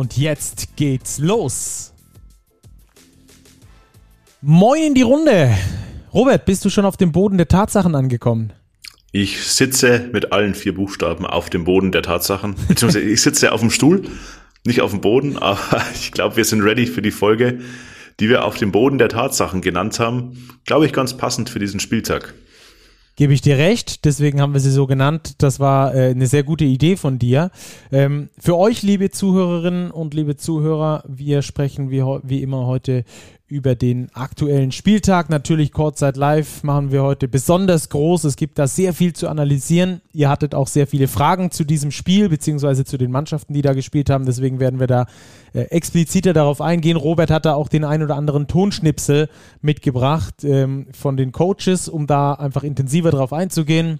Und jetzt geht's los. Moin in die Runde. Robert, bist du schon auf dem Boden der Tatsachen angekommen? Ich sitze mit allen vier Buchstaben auf dem Boden der Tatsachen. Beziehungsweise ich sitze auf dem Stuhl, nicht auf dem Boden, aber ich glaube, wir sind ready für die Folge, die wir auf dem Boden der Tatsachen genannt haben. Glaube ich ganz passend für diesen Spieltag. Gebe ich dir recht, deswegen haben wir sie so genannt. Das war äh, eine sehr gute Idee von dir. Ähm, für euch, liebe Zuhörerinnen und liebe Zuhörer, wir sprechen wie, wie immer heute über den aktuellen Spieltag. Natürlich Kurzzeit Live machen wir heute besonders groß. Es gibt da sehr viel zu analysieren. Ihr hattet auch sehr viele Fragen zu diesem Spiel, beziehungsweise zu den Mannschaften, die da gespielt haben. Deswegen werden wir da äh, expliziter darauf eingehen. Robert hat da auch den ein oder anderen Tonschnipsel mitgebracht ähm, von den Coaches, um da einfach intensiver drauf einzugehen.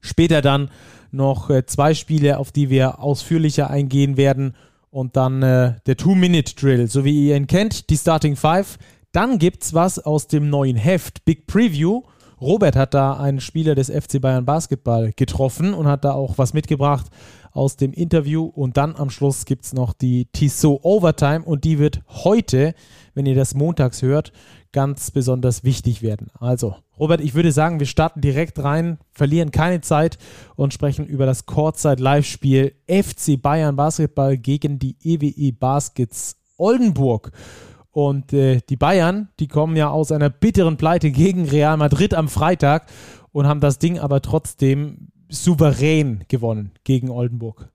Später dann noch äh, zwei Spiele, auf die wir ausführlicher eingehen werden und dann äh, der Two-Minute-Drill, so wie ihr ihn kennt, die Starting Five. Dann gibt's was aus dem neuen Heft, Big Preview. Robert hat da einen Spieler des FC Bayern Basketball getroffen und hat da auch was mitgebracht aus dem Interview. Und dann am Schluss gibt's noch die Tissot Overtime und die wird heute, wenn ihr das montags hört, ganz besonders wichtig werden. Also, Robert, ich würde sagen, wir starten direkt rein, verlieren keine Zeit und sprechen über das Kurzzeit-Live-Spiel FC Bayern Basketball gegen die EWE Baskets Oldenburg. Und äh, die Bayern, die kommen ja aus einer bitteren Pleite gegen Real Madrid am Freitag und haben das Ding aber trotzdem souverän gewonnen gegen Oldenburg.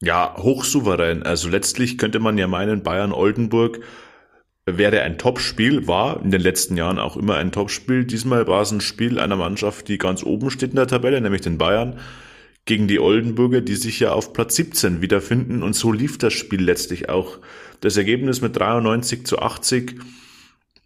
Ja, hochsouverän. Also letztlich könnte man ja meinen, Bayern-Oldenburg wäre ein Topspiel, war in den letzten Jahren auch immer ein Topspiel. Diesmal war es ein Spiel einer Mannschaft, die ganz oben steht in der Tabelle, nämlich den Bayern, gegen die Oldenburger, die sich ja auf Platz 17 wiederfinden. Und so lief das Spiel letztlich auch. Das Ergebnis mit 93 zu 80,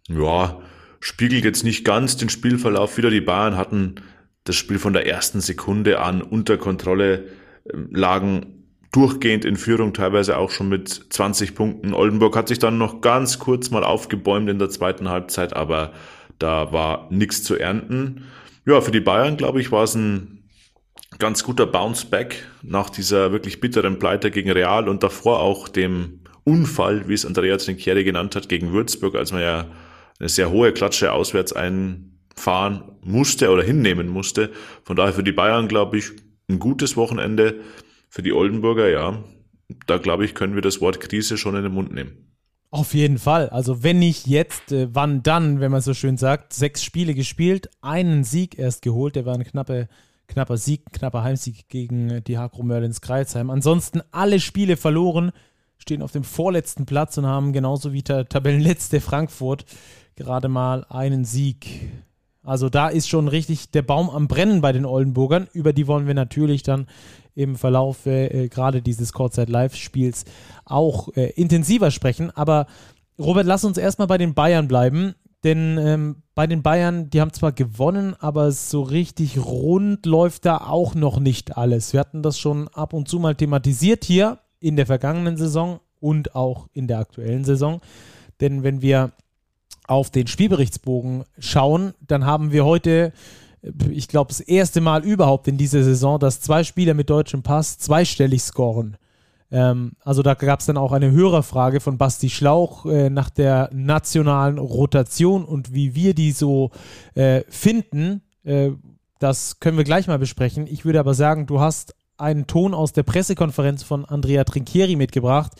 ja, spiegelt jetzt nicht ganz den Spielverlauf wieder. Die Bayern hatten das Spiel von der ersten Sekunde an unter Kontrolle, ähm, lagen durchgehend in Führung, teilweise auch schon mit 20 Punkten. Oldenburg hat sich dann noch ganz kurz mal aufgebäumt in der zweiten Halbzeit, aber da war nichts zu ernten. Ja, für die Bayern, glaube ich, war es ein ganz guter Bounce-Back nach dieser wirklich bitteren Pleite gegen Real und davor auch dem Unfall, wie es Andrea Trinchieri genannt hat, gegen Würzburg, als man ja eine sehr hohe Klatsche auswärts einfahren musste oder hinnehmen musste. Von daher für die Bayern, glaube ich, ein gutes Wochenende. Für die Oldenburger, ja, da glaube ich, können wir das Wort Krise schon in den Mund nehmen. Auf jeden Fall. Also wenn nicht jetzt, äh, wann dann, wenn man so schön sagt. Sechs Spiele gespielt, einen Sieg erst geholt. Der war ein knappe, knapper Sieg, knapper Heimsieg gegen die Hakro Merlins Kreuzheim. Ansonsten alle Spiele verloren, stehen auf dem vorletzten Platz und haben genauso wie der Tabellenletzte Frankfurt gerade mal einen Sieg. Also da ist schon richtig der Baum am Brennen bei den Oldenburgern. Über die wollen wir natürlich dann im Verlauf äh, gerade dieses Kurzzeit-Live-Spiels auch äh, intensiver sprechen. Aber Robert, lass uns erstmal bei den Bayern bleiben. Denn ähm, bei den Bayern, die haben zwar gewonnen, aber so richtig rund läuft da auch noch nicht alles. Wir hatten das schon ab und zu mal thematisiert hier in der vergangenen Saison und auch in der aktuellen Saison. Denn wenn wir auf den Spielberichtsbogen schauen, dann haben wir heute ich glaube, das erste Mal überhaupt in dieser Saison, dass zwei Spieler mit deutschem Pass zweistellig scoren. Ähm, also da gab es dann auch eine Hörerfrage von Basti Schlauch äh, nach der nationalen Rotation und wie wir die so äh, finden. Äh, das können wir gleich mal besprechen. Ich würde aber sagen, du hast einen Ton aus der Pressekonferenz von Andrea Trinchieri mitgebracht,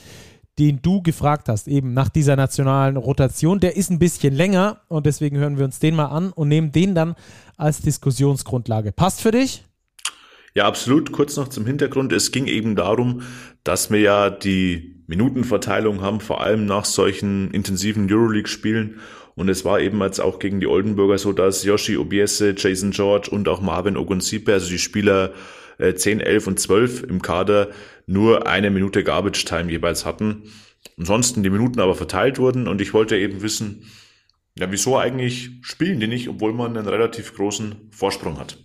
den du gefragt hast, eben nach dieser nationalen Rotation. Der ist ein bisschen länger und deswegen hören wir uns den mal an und nehmen den dann als Diskussionsgrundlage. Passt für dich? Ja, absolut. Kurz noch zum Hintergrund. Es ging eben darum, dass wir ja die Minutenverteilung haben, vor allem nach solchen intensiven Euroleague-Spielen. Und es war eben jetzt auch gegen die Oldenburger so, dass Yoshi Obiese, Jason George und auch Marvin Ogunsipe, also die Spieler 10, äh, 11 und 12 im Kader, nur eine Minute Garbage Time jeweils hatten. ansonsten die Minuten aber verteilt wurden und ich wollte eben wissen, ja, wieso eigentlich spielen die nicht, obwohl man einen relativ großen Vorsprung hat?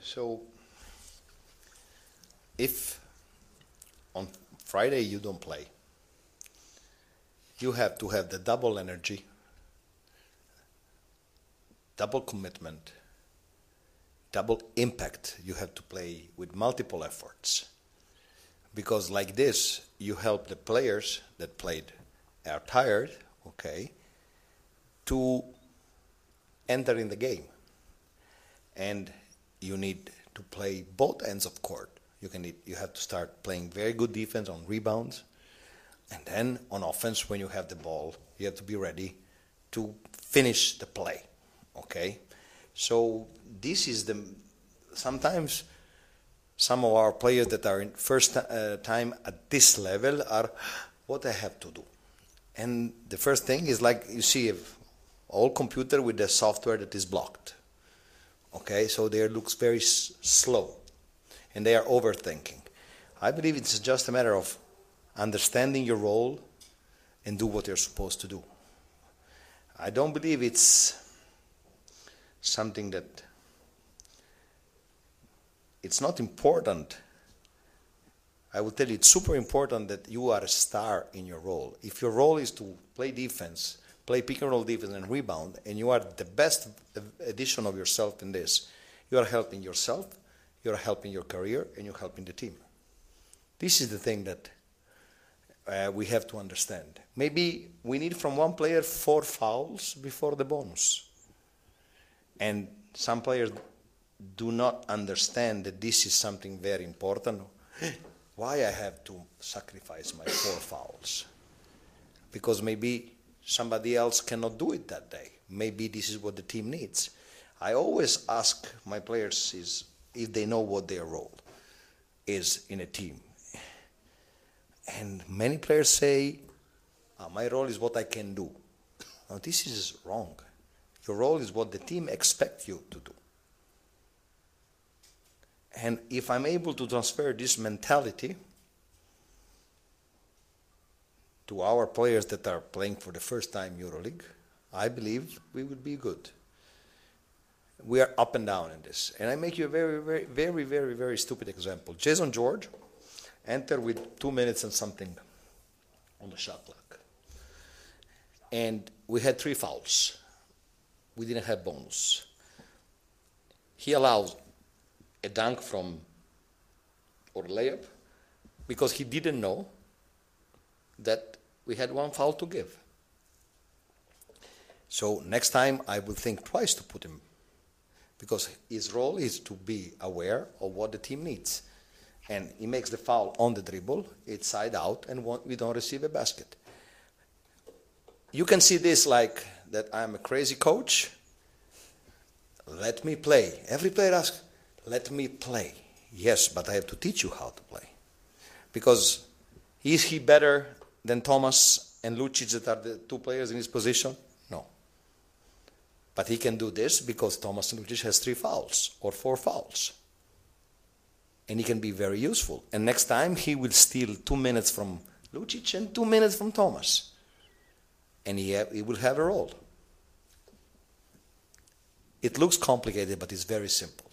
So, if on Friday you don't play, you have to have the double energy, double commitment, double impact. You have to play with multiple efforts. Because, like this, you help the players that played are tired, okay, to enter in the game. And you need to play both ends of court. You can you have to start playing very good defense on rebounds, and then on offense when you have the ball, you have to be ready to finish the play. Okay, so this is the sometimes some of our players that are in first uh, time at this level are what I have to do, and the first thing is like you see if all computer with the software that is blocked Okay, so there looks very s- slow and they are overthinking. I believe it's just a matter of understanding your role and do what you're supposed to do. I don't believe it's something that it's not important. I will tell you it's super important that you are a star in your role. If your role is to play defense, play pick and roll defense and rebound, and you are the best edition of yourself in this, you are helping yourself, you are helping your career, and you're helping the team. This is the thing that uh, we have to understand. Maybe we need from one player four fouls before the bonus. And some players do not understand that this is something very important. Why I have to sacrifice my four fouls? Because maybe somebody else cannot do it that day. Maybe this is what the team needs. I always ask my players is if they know what their role is in a team. And many players say, oh, my role is what I can do. Now, this is wrong. Your role is what the team expects you to do. And if I'm able to transfer this mentality to our players that are playing for the first time EuroLeague, I believe we would be good. We are up and down in this. And I make you a very, very, very, very, very stupid example. Jason George entered with two minutes and something on the shot clock. And we had three fouls. We didn't have bonus. He allows a dunk from or layup because he didn't know that we had one foul to give. So next time I will think twice to put him because his role is to be aware of what the team needs. And he makes the foul on the dribble, it's side out, and we don't receive a basket. You can see this like that I'm a crazy coach. Let me play. Every player asks, let me play. Yes, but I have to teach you how to play. Because is he better than Thomas and Lucic that are the two players in his position? No. But he can do this because Thomas and Lucic has three fouls or four fouls. And he can be very useful. And next time he will steal two minutes from Lucic and two minutes from Thomas. And he, ha- he will have a role. It looks complicated, but it's very simple.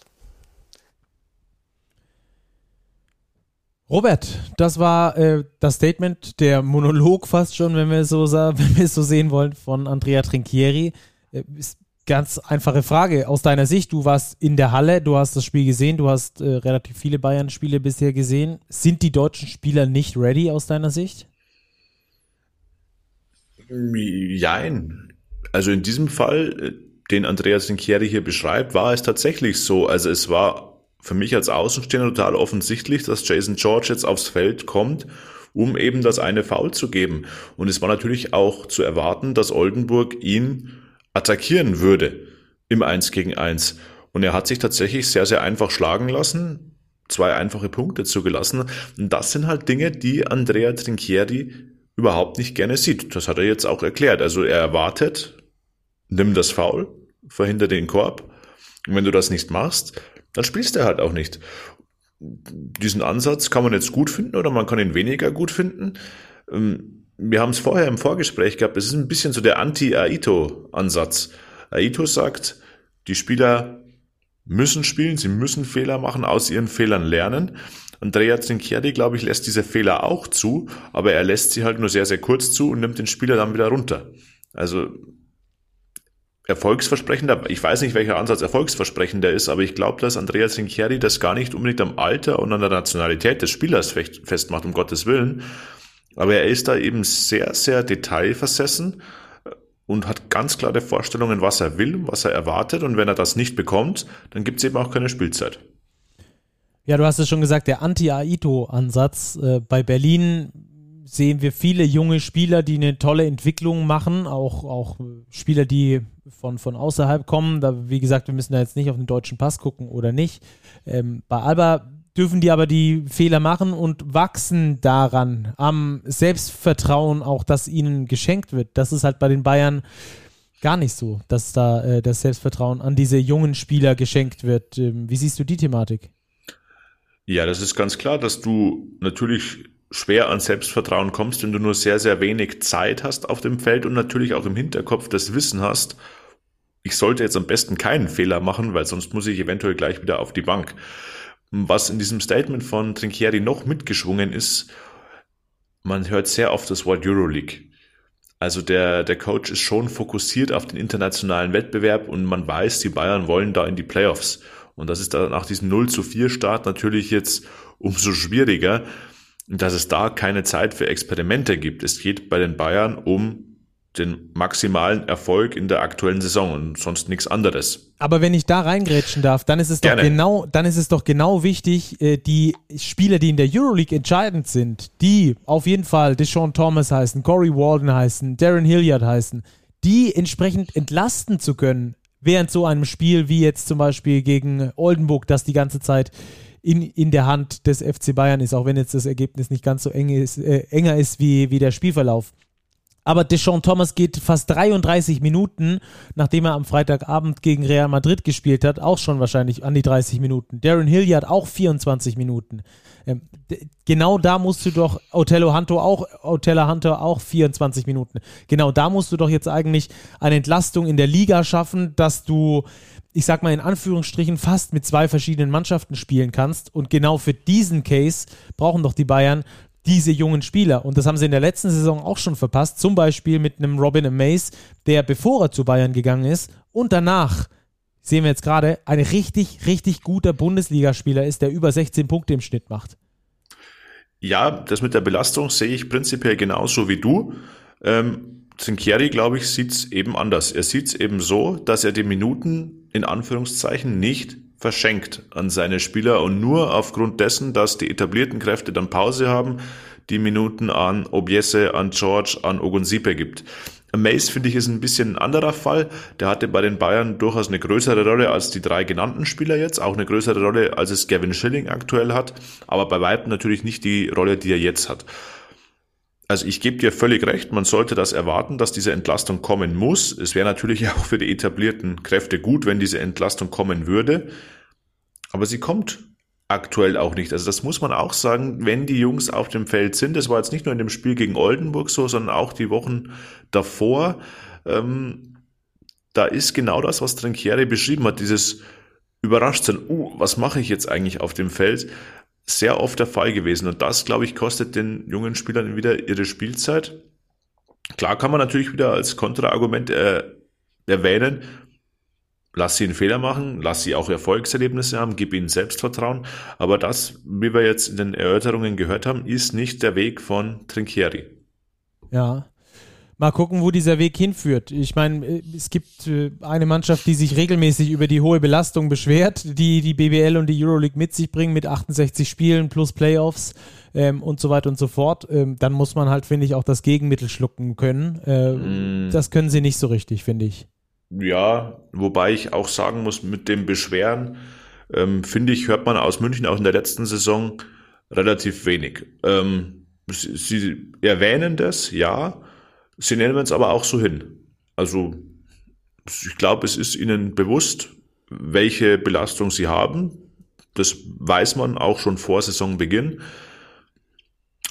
Robert, das war äh, das Statement, der Monolog fast schon, wenn wir so wenn wir es so sehen wollen, von Andrea Trinchieri. Äh, ist ganz einfache Frage aus deiner Sicht. Du warst in der Halle, du hast das Spiel gesehen, du hast äh, relativ viele Bayern-Spiele bisher gesehen. Sind die deutschen Spieler nicht ready aus deiner Sicht? Jein. Also in diesem Fall, äh, den Andreas Trinchieri hier beschreibt, war es tatsächlich so. Also es war für mich als Außenstehender total offensichtlich, dass Jason George jetzt aufs Feld kommt, um eben das eine Foul zu geben. Und es war natürlich auch zu erwarten, dass Oldenburg ihn attackieren würde im 1 gegen 1. Und er hat sich tatsächlich sehr, sehr einfach schlagen lassen, zwei einfache Punkte zugelassen. Und das sind halt Dinge, die Andrea Trinchieri überhaupt nicht gerne sieht. Das hat er jetzt auch erklärt. Also er erwartet, nimm das Foul, verhindere den Korb. Und wenn du das nicht machst, dann spielst du halt auch nicht. diesen Ansatz kann man jetzt gut finden oder man kann ihn weniger gut finden. Ähm, wir haben es vorher im Vorgespräch gehabt, es ist ein bisschen so der Anti-Aito-Ansatz. Aito sagt, die Spieler müssen spielen, sie müssen Fehler machen, aus ihren Fehlern lernen. Andrea Zinchieri, glaube ich, lässt diese Fehler auch zu, aber er lässt sie halt nur sehr, sehr kurz zu und nimmt den Spieler dann wieder runter. Also erfolgsversprechender, ich weiß nicht, welcher Ansatz erfolgsversprechender ist, aber ich glaube, dass Andrea Zinchieri das gar nicht unbedingt am Alter und an der Nationalität des Spielers festmacht, um Gottes Willen. Aber er ist da eben sehr, sehr detailversessen und hat ganz klare Vorstellungen, was er will, was er erwartet. Und wenn er das nicht bekommt, dann gibt es eben auch keine Spielzeit. Ja, du hast es schon gesagt, der Anti-Aito-Ansatz. Äh, bei Berlin sehen wir viele junge Spieler, die eine tolle Entwicklung machen, auch, auch Spieler, die von, von außerhalb kommen. Da, wie gesagt, wir müssen da jetzt nicht auf den deutschen Pass gucken oder nicht. Ähm, bei Alba dürfen die aber die Fehler machen und wachsen daran, am Selbstvertrauen auch, das ihnen geschenkt wird. Das ist halt bei den Bayern gar nicht so, dass da äh, das Selbstvertrauen an diese jungen Spieler geschenkt wird. Ähm, wie siehst du die Thematik? Ja, das ist ganz klar, dass du natürlich schwer an Selbstvertrauen kommst, wenn du nur sehr, sehr wenig Zeit hast auf dem Feld und natürlich auch im Hinterkopf das Wissen hast, ich sollte jetzt am besten keinen Fehler machen, weil sonst muss ich eventuell gleich wieder auf die Bank. Was in diesem Statement von Trinchieri noch mitgeschwungen ist, man hört sehr oft das Wort Euroleague. Also der, der Coach ist schon fokussiert auf den internationalen Wettbewerb und man weiß, die Bayern wollen da in die Playoffs. Und das ist dann nach diesem 0 zu 4 Start natürlich jetzt umso schwieriger, dass es da keine Zeit für Experimente gibt. Es geht bei den Bayern um den maximalen Erfolg in der aktuellen Saison und sonst nichts anderes. Aber wenn ich da reingrätschen darf, dann ist es Gerne. doch genau, dann ist es doch genau wichtig, äh, die Spieler, die in der Euroleague entscheidend sind, die auf jeden Fall Deshaun Thomas heißen, Corey Walden heißen, Darren Hilliard heißen, die entsprechend entlasten zu können, während so einem Spiel wie jetzt zum Beispiel gegen Oldenburg, das die ganze Zeit in, in der Hand des FC Bayern ist, auch wenn jetzt das Ergebnis nicht ganz so eng ist, äh, enger ist wie, wie der Spielverlauf. Aber Deshaun Thomas geht fast 33 Minuten, nachdem er am Freitagabend gegen Real Madrid gespielt hat, auch schon wahrscheinlich an die 30 Minuten. Darren Hilliard auch 24 Minuten. Ähm, genau da musst du doch, Otello Hunter auch, Otello Hunter auch 24 Minuten. Genau da musst du doch jetzt eigentlich eine Entlastung in der Liga schaffen, dass du, ich sag mal in Anführungsstrichen, fast mit zwei verschiedenen Mannschaften spielen kannst. Und genau für diesen Case brauchen doch die Bayern diese jungen Spieler. Und das haben sie in der letzten Saison auch schon verpasst. Zum Beispiel mit einem Robin Amaze, der bevor er zu Bayern gegangen ist und danach sehen wir jetzt gerade, ein richtig, richtig guter Bundesligaspieler ist, der über 16 Punkte im Schnitt macht. Ja, das mit der Belastung sehe ich prinzipiell genauso wie du. Ähm, Zinkieri, glaube ich, sieht es eben anders. Er sieht es eben so, dass er die Minuten in Anführungszeichen nicht verschenkt an seine Spieler und nur aufgrund dessen, dass die etablierten Kräfte dann Pause haben, die Minuten an Obiese, an George, an Ogunsipe gibt. Mace finde ich ist ein bisschen ein anderer Fall. Der hatte bei den Bayern durchaus eine größere Rolle als die drei genannten Spieler jetzt, auch eine größere Rolle als es Gavin Schilling aktuell hat, aber bei weitem natürlich nicht die Rolle, die er jetzt hat. Also ich gebe dir völlig recht, man sollte das erwarten, dass diese Entlastung kommen muss. Es wäre natürlich auch für die etablierten Kräfte gut, wenn diese Entlastung kommen würde. Aber sie kommt aktuell auch nicht. Also das muss man auch sagen, wenn die Jungs auf dem Feld sind. Das war jetzt nicht nur in dem Spiel gegen Oldenburg so, sondern auch die Wochen davor. Ähm, da ist genau das, was Trinkieri beschrieben hat, dieses Überraschtsein, uh, was mache ich jetzt eigentlich auf dem Feld? Sehr oft der Fall gewesen. Und das, glaube ich, kostet den jungen Spielern wieder ihre Spielzeit. Klar kann man natürlich wieder als Kontraargument äh, erwähnen, lass sie einen Fehler machen, lass sie auch Erfolgserlebnisse haben, gib ihnen Selbstvertrauen. Aber das, wie wir jetzt in den Erörterungen gehört haben, ist nicht der Weg von Trinchieri. Ja, Mal gucken, wo dieser Weg hinführt. Ich meine, äh, es gibt äh, eine Mannschaft, die sich regelmäßig über die hohe Belastung beschwert, die die BBL und die Euroleague mit sich bringen, mit 68 Spielen plus Playoffs ähm, und so weiter und so fort. Ähm, dann muss man halt, finde ich, auch das Gegenmittel schlucken können. Äh, mm. Das können sie nicht so richtig, finde ich. Ja, wobei ich auch sagen muss, mit dem Beschweren, ähm, finde ich, hört man aus München auch in der letzten Saison relativ wenig. Ähm, sie erwähnen das, ja, Sie nennen es aber auch so hin. Also ich glaube, es ist ihnen bewusst, welche Belastung sie haben. Das weiß man auch schon vor Saisonbeginn.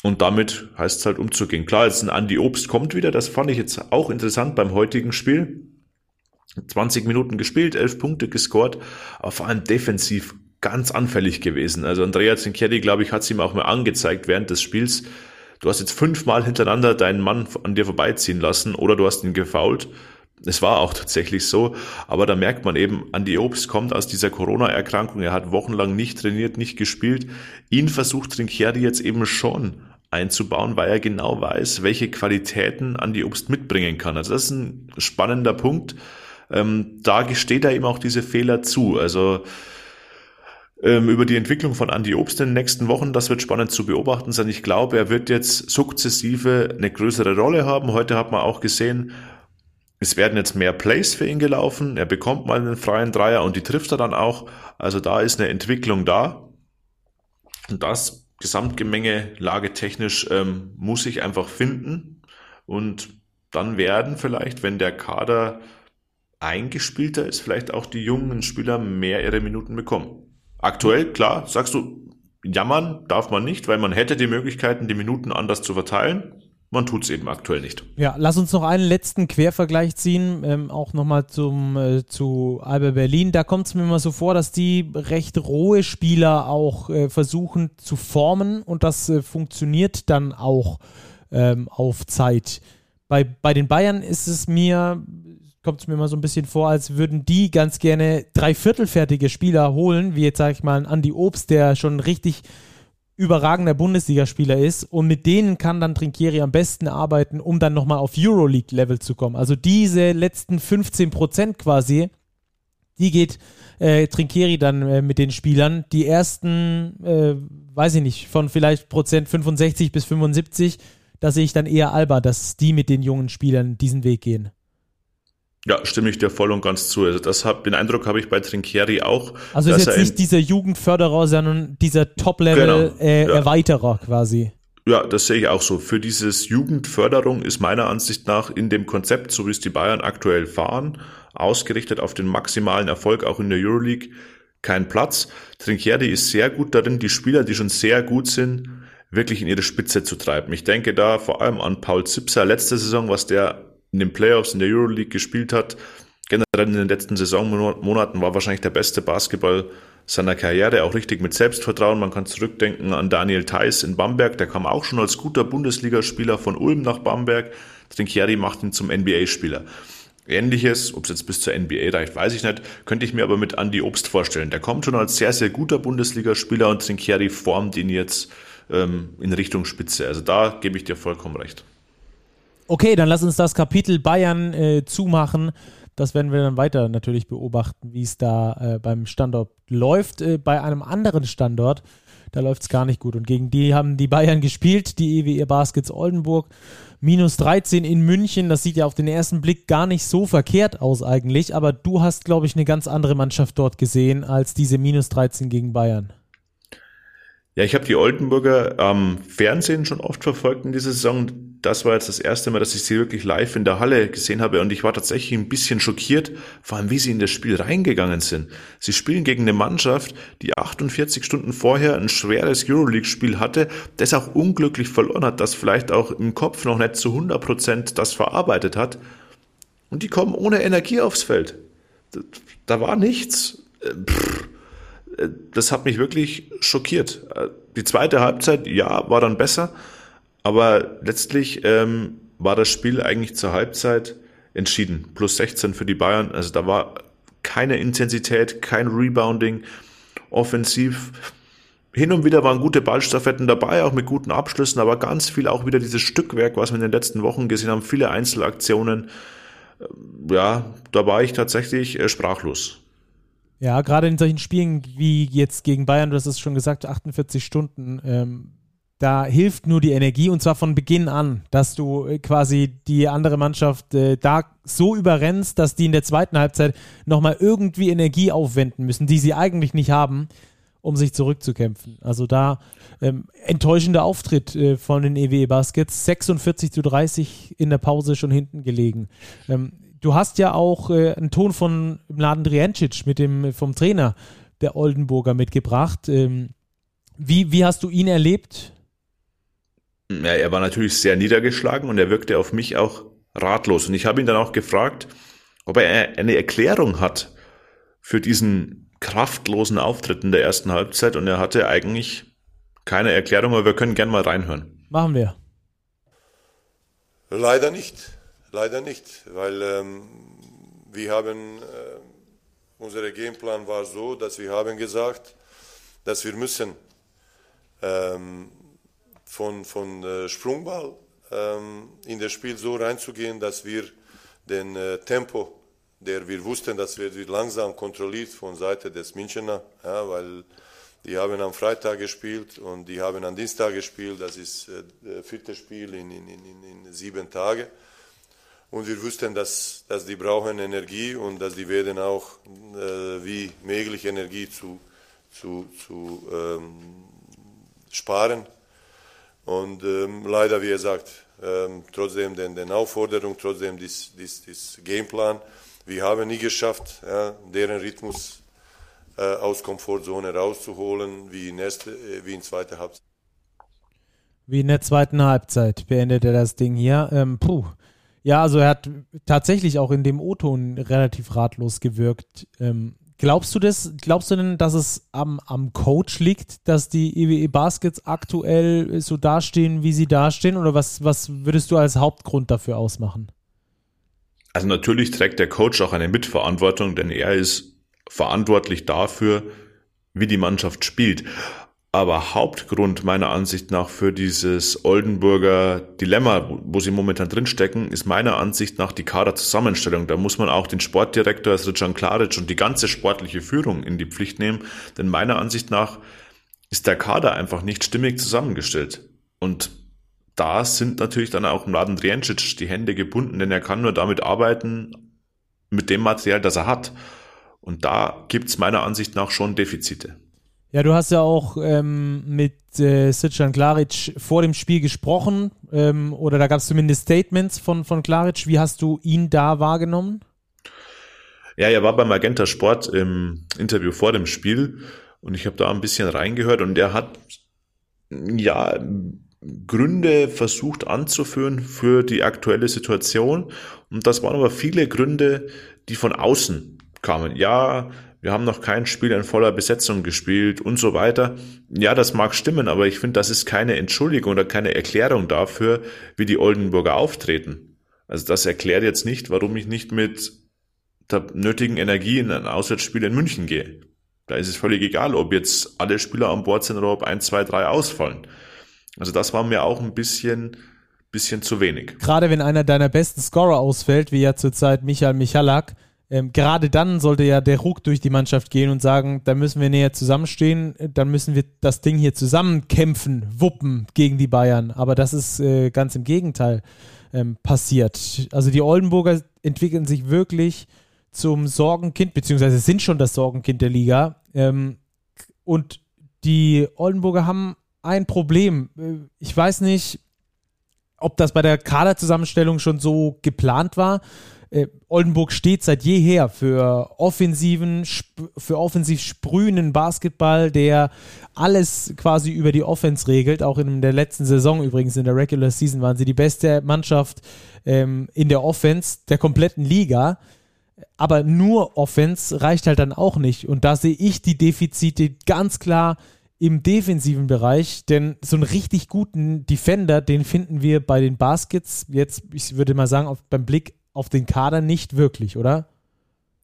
Und damit heißt es halt umzugehen. Klar, jetzt ein Andi Obst kommt wieder. Das fand ich jetzt auch interessant beim heutigen Spiel. 20 Minuten gespielt, 11 Punkte gescored, aber vor allem defensiv ganz anfällig gewesen. Also Andrea Zincheri, glaube ich, hat es ihm auch mal angezeigt während des Spiels. Du hast jetzt fünfmal hintereinander deinen Mann an dir vorbeiziehen lassen oder du hast ihn gefault. Es war auch tatsächlich so, aber da merkt man eben, Andi Obst kommt aus dieser Corona-Erkrankung, er hat wochenlang nicht trainiert, nicht gespielt. Ihn versucht Trinkieri jetzt eben schon einzubauen, weil er genau weiß, welche Qualitäten Andi Obst mitbringen kann. Also das ist ein spannender Punkt. Ähm, da gesteht er ihm auch diese Fehler zu. Also ähm, über die Entwicklung von Andi Obst in den nächsten Wochen, das wird spannend zu beobachten sein. Ich glaube, er wird jetzt sukzessive eine größere Rolle haben. Heute hat man auch gesehen, es werden jetzt mehr Plays für ihn gelaufen. Er bekommt mal einen freien Dreier und die trifft er dann auch. Also da ist eine Entwicklung da. Und das Gesamtgemenge lagetechnisch ähm, muss ich einfach finden. Und dann werden vielleicht, wenn der Kader eingespielter ist, vielleicht auch die jungen Spieler mehr ihre Minuten bekommen. Aktuell, klar, sagst du, jammern darf man nicht, weil man hätte die Möglichkeiten, die Minuten anders zu verteilen man tut es eben aktuell nicht. Ja, lass uns noch einen letzten Quervergleich ziehen, ähm, auch nochmal zum äh, zu Alba Berlin. Da kommt es mir immer so vor, dass die recht rohe Spieler auch äh, versuchen zu formen und das äh, funktioniert dann auch ähm, auf Zeit. Bei, bei den Bayern ist es mir, kommt es mir immer so ein bisschen vor, als würden die ganz gerne dreiviertelfertige Spieler holen, wie jetzt sage ich mal ein Andi Obst, der schon richtig überragender Bundesligaspieler ist und mit denen kann dann Trinkieri am besten arbeiten, um dann nochmal auf Euroleague-Level zu kommen. Also diese letzten 15 Prozent quasi, die geht äh, Trinkieri dann äh, mit den Spielern. Die ersten, äh, weiß ich nicht, von vielleicht Prozent 65 bis 75, da sehe ich dann eher Alba, dass die mit den jungen Spielern diesen Weg gehen. Ja, stimme ich dir voll und ganz zu. Also das hab, den Eindruck habe ich bei Trinkieri auch. Also ist jetzt nicht dieser Jugendförderer, sondern dieser Top-Level-Erweiterer genau, ja. quasi. Ja, das sehe ich auch so. Für dieses Jugendförderung ist meiner Ansicht nach in dem Konzept, so wie es die Bayern aktuell fahren, ausgerichtet auf den maximalen Erfolg auch in der Euroleague, kein Platz. Trinkieri ist sehr gut darin, die Spieler, die schon sehr gut sind, wirklich in ihre Spitze zu treiben. Ich denke da vor allem an Paul Zipser letzte Saison, was der in den Playoffs in der Euroleague gespielt hat. Generell in den letzten Saisonmonaten war wahrscheinlich der beste Basketball seiner Karriere, auch richtig mit Selbstvertrauen. Man kann zurückdenken an Daniel Theiss in Bamberg, der kam auch schon als guter Bundesligaspieler von Ulm nach Bamberg. Trinkieri macht ihn zum NBA-Spieler. Ähnliches, ob es jetzt bis zur NBA reicht, weiß ich nicht, könnte ich mir aber mit Andy Obst vorstellen. Der kommt schon als sehr, sehr guter Bundesligaspieler und Trinkieri formt ihn jetzt ähm, in Richtung Spitze. Also da gebe ich dir vollkommen recht. Okay, dann lass uns das Kapitel Bayern äh, zumachen. Das werden wir dann weiter natürlich beobachten, wie es da äh, beim Standort läuft. Äh, bei einem anderen Standort, da läuft es gar nicht gut. Und gegen die haben die Bayern gespielt, die EWE Baskets Oldenburg. Minus 13 in München, das sieht ja auf den ersten Blick gar nicht so verkehrt aus eigentlich. Aber du hast, glaube ich, eine ganz andere Mannschaft dort gesehen als diese Minus 13 gegen Bayern. Ja, ich habe die Oldenburger am Fernsehen schon oft verfolgt in dieser Saison. Das war jetzt das erste Mal, dass ich sie wirklich live in der Halle gesehen habe und ich war tatsächlich ein bisschen schockiert, vor allem wie sie in das Spiel reingegangen sind. Sie spielen gegen eine Mannschaft, die 48 Stunden vorher ein schweres Euroleague-Spiel hatte, das auch unglücklich verloren hat, das vielleicht auch im Kopf noch nicht zu 100 Prozent das verarbeitet hat. Und die kommen ohne Energie aufs Feld. Da war nichts. Äh, pff das hat mich wirklich schockiert. Äh, die zweite Halbzeit, ja, war dann besser, aber letztlich ähm, war das Spiel eigentlich zur Halbzeit entschieden. Plus 16 für die Bayern. Also da war keine Intensität, kein Rebounding, offensiv. Hin und wieder waren gute Ballstaffetten dabei, auch mit guten Abschlüssen, aber ganz viel auch wieder dieses Stückwerk, was wir in den letzten Wochen gesehen haben, viele Einzelaktionen. Äh, ja, da war ich tatsächlich sprachlos. Ja, gerade in solchen Spielen wie jetzt gegen Bayern, du hast es schon gesagt, 48 Stunden, ähm, da hilft nur die Energie und zwar von Beginn an, dass du äh, quasi die andere Mannschaft äh, da so überrennst, dass die in der zweiten Halbzeit nochmal irgendwie Energie aufwenden müssen, die sie eigentlich nicht haben, um sich zurückzukämpfen. Also da ähm, enttäuschender Auftritt äh, von den EWE Baskets, 46 zu 30 in der Pause schon hinten gelegen. Ähm, Du hast ja auch äh, einen Ton von Mladen Drijancic mit dem vom Trainer, der Oldenburger mitgebracht. Ähm, wie, wie hast du ihn erlebt? Ja, er war natürlich sehr niedergeschlagen und er wirkte auf mich auch ratlos. Und ich habe ihn dann auch gefragt, ob er eine Erklärung hat für diesen kraftlosen Auftritt in der ersten Halbzeit. Und er hatte eigentlich keine Erklärung, aber wir können gerne mal reinhören. Machen wir. Leider nicht. Leider nicht, weil ähm, wir haben, äh, unser Gameplan war so, dass wir haben gesagt, dass wir müssen ähm, von, von äh, Sprungball ähm, in das Spiel so reinzugehen, dass wir den äh, Tempo, der wir wussten, dass wir langsam kontrolliert von Seite des Münchener, ja, weil die haben am Freitag gespielt und die haben am Dienstag gespielt. Das ist äh, das vierte Spiel in, in, in, in sieben Tagen. Und wir wussten, dass, dass die brauchen Energie und dass die werden auch äh, wie möglich Energie zu, zu, zu ähm, sparen. Und ähm, leider, wie gesagt, ähm, trotzdem den, den Aufforderung, trotzdem das, das, das Gameplan, wir haben nie geschafft, ja, deren Rhythmus äh, aus Komfortzone rauszuholen, wie in, erste, äh, wie in zweiter Halbzeit. Wie in der zweiten Halbzeit beendet er das Ding hier. Ähm, puh. Ja, also er hat tatsächlich auch in dem O-Ton relativ ratlos gewirkt. Ähm, glaubst du das? Glaubst du denn, dass es am, am Coach liegt, dass die EWE Baskets aktuell so dastehen, wie sie dastehen? Oder was, was würdest du als Hauptgrund dafür ausmachen? Also natürlich trägt der Coach auch eine Mitverantwortung, denn er ist verantwortlich dafür, wie die Mannschaft spielt. Aber Hauptgrund meiner Ansicht nach für dieses Oldenburger Dilemma, wo sie momentan drinstecken, ist meiner Ansicht nach die Kaderzusammenstellung. Da muss man auch den Sportdirektor als Richard Klaric und die ganze sportliche Führung in die Pflicht nehmen. Denn meiner Ansicht nach ist der Kader einfach nicht stimmig zusammengestellt. Und da sind natürlich dann auch Mladen Drijancic die Hände gebunden, denn er kann nur damit arbeiten, mit dem Material, das er hat. Und da gibt's meiner Ansicht nach schon Defizite. Ja, du hast ja auch ähm, mit äh, Sitchan Klaric vor dem Spiel gesprochen ähm, oder da gab es zumindest Statements von, von Klaric. Wie hast du ihn da wahrgenommen? Ja, er war beim Magenta Sport im Interview vor dem Spiel und ich habe da ein bisschen reingehört und er hat ja Gründe versucht anzuführen für die aktuelle Situation und das waren aber viele Gründe, die von außen kamen. Ja, wir haben noch kein Spiel in voller Besetzung gespielt und so weiter. Ja, das mag stimmen, aber ich finde, das ist keine Entschuldigung oder keine Erklärung dafür, wie die Oldenburger auftreten. Also das erklärt jetzt nicht, warum ich nicht mit der nötigen Energie in ein Auswärtsspiel in München gehe. Da ist es völlig egal, ob jetzt alle Spieler an Bord sind oder ob ein, zwei, drei ausfallen. Also das war mir auch ein bisschen, bisschen zu wenig. Gerade wenn einer deiner besten Scorer ausfällt, wie ja zurzeit Michael Michalak, ähm, gerade dann sollte ja der Ruck durch die Mannschaft gehen und sagen, da müssen wir näher zusammenstehen, dann müssen wir das Ding hier zusammen kämpfen, wuppen gegen die Bayern. Aber das ist äh, ganz im Gegenteil ähm, passiert. Also die Oldenburger entwickeln sich wirklich zum Sorgenkind, beziehungsweise sind schon das Sorgenkind der Liga. Ähm, und die Oldenburger haben ein Problem. Äh, ich weiß nicht, ob das bei der Kaderzusammenstellung schon so geplant war äh, Oldenburg steht seit jeher für offensiven, für offensiv sprühenden Basketball, der alles quasi über die Offense regelt. Auch in der letzten Saison übrigens, in der Regular Season, waren sie die beste Mannschaft ähm, in der Offense der kompletten Liga. Aber nur Offense reicht halt dann auch nicht. Und da sehe ich die Defizite ganz klar im defensiven Bereich, denn so einen richtig guten Defender, den finden wir bei den Baskets jetzt, ich würde mal sagen, auf, beim Blick auf den Kader nicht wirklich, oder?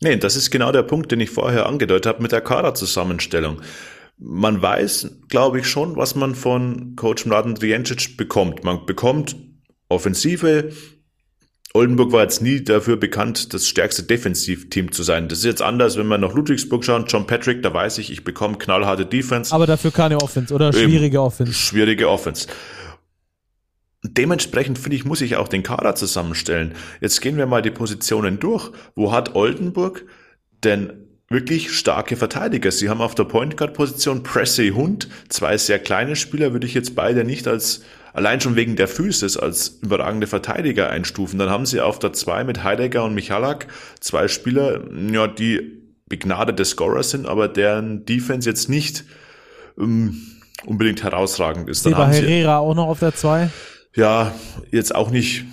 Nee, das ist genau der Punkt, den ich vorher angedeutet habe mit der Kaderzusammenstellung. Man weiß, glaube ich, schon, was man von Coach Mladen Drijancic bekommt. Man bekommt Offensive. Oldenburg war jetzt nie dafür bekannt, das stärkste Defensivteam zu sein. Das ist jetzt anders, wenn wir nach Ludwigsburg schauen. John Patrick, da weiß ich, ich bekomme knallharte Defense. Aber dafür keine Offense, oder? Schwierige Offense. Schwierige Offense. Dementsprechend finde ich, muss ich auch den Kader zusammenstellen. Jetzt gehen wir mal die Positionen durch. Wo hat Oldenburg denn wirklich starke Verteidiger? Sie haben auf der Point Guard Position Pressey Hund, zwei sehr kleine Spieler, würde ich jetzt beide nicht als allein schon wegen der Physis als überragende Verteidiger einstufen. Dann haben sie auf der zwei mit Heidegger und Michalak zwei Spieler, ja, die begnadete Scorer sind, aber deren Defense jetzt nicht ähm, unbedingt herausragend ist. Dann Seba Herrera auch noch auf der 2? Ja, jetzt auch nicht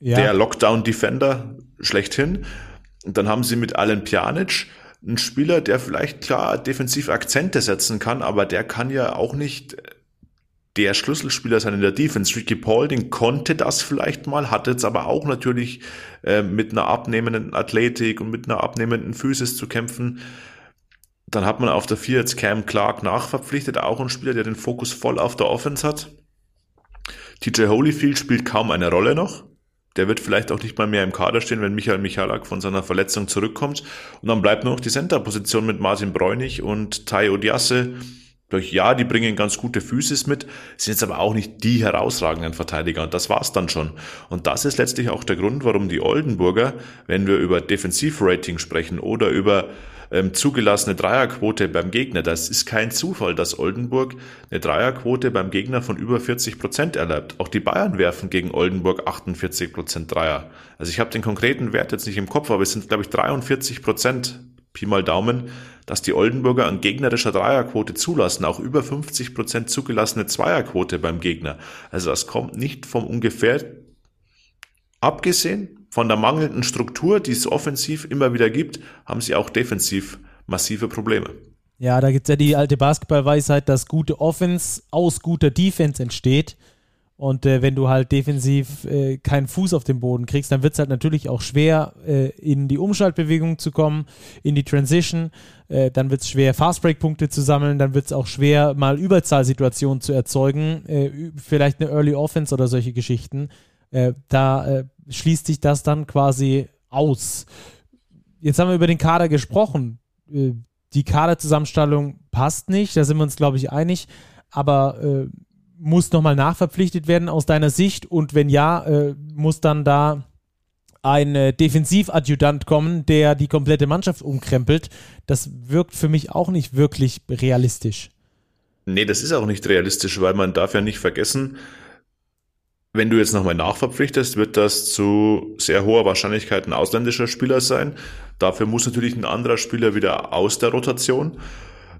ja. der Lockdown-Defender schlechthin. Und dann haben sie mit Alan Pjanic einen Spieler, der vielleicht klar defensiv Akzente setzen kann, aber der kann ja auch nicht der Schlüsselspieler sein in der Defense. Ricky Paulding konnte das vielleicht mal, hat jetzt aber auch natürlich äh, mit einer abnehmenden Athletik und mit einer abnehmenden Physis zu kämpfen. Dann hat man auf der 4 jetzt Cam Clark nachverpflichtet, auch ein Spieler, der den Fokus voll auf der Offense hat. TJ Holyfield spielt kaum eine Rolle noch. Der wird vielleicht auch nicht mal mehr im Kader stehen, wenn Michael Michalak von seiner Verletzung zurückkommt. Und dann bleibt nur noch die Center-Position mit Martin Bräunig und Tai Odiasse ja, die bringen ganz gute Physis mit, sind jetzt aber auch nicht die herausragenden Verteidiger und das war's dann schon. Und das ist letztlich auch der Grund, warum die Oldenburger, wenn wir über Defensivrating sprechen oder über ähm, zugelassene Dreierquote beim Gegner, das ist kein Zufall, dass Oldenburg eine Dreierquote beim Gegner von über 40 Prozent erlaubt. Auch die Bayern werfen gegen Oldenburg 48 Prozent Dreier. Also ich habe den konkreten Wert jetzt nicht im Kopf, aber es sind glaube ich 43 Prozent Pi mal Daumen, dass die Oldenburger an gegnerischer Dreierquote zulassen, auch über 50 Prozent zugelassene Zweierquote beim Gegner. Also das kommt nicht vom ungefähr, abgesehen von der mangelnden Struktur, die es offensiv immer wieder gibt, haben sie auch defensiv massive Probleme. Ja, da gibt es ja die alte Basketballweisheit, dass gute Offense aus guter Defense entsteht. Und äh, wenn du halt defensiv äh, keinen Fuß auf den Boden kriegst, dann wird es halt natürlich auch schwer, äh, in die Umschaltbewegung zu kommen, in die Transition. Äh, dann wird es schwer, Fastbreak-Punkte zu sammeln. Dann wird es auch schwer, mal Überzahlsituationen zu erzeugen. Äh, vielleicht eine Early Offense oder solche Geschichten. Äh, da schließt sich das dann quasi aus. Jetzt haben wir über den Kader gesprochen. die Kaderzusammenstellung passt nicht, da sind wir uns, glaube ich, einig. Aber muss nochmal nachverpflichtet werden aus deiner Sicht? Und wenn ja, äh, muss dann da ein äh, Defensivadjutant kommen, der die komplette Mannschaft umkrempelt? Das wirkt für mich auch nicht wirklich realistisch. Nee, das ist auch nicht realistisch, weil man darf ja nicht vergessen, wenn du jetzt nochmal nachverpflichtest, wird das zu sehr hoher Wahrscheinlichkeit ein ausländischer Spieler sein. Dafür muss natürlich ein anderer Spieler wieder aus der Rotation.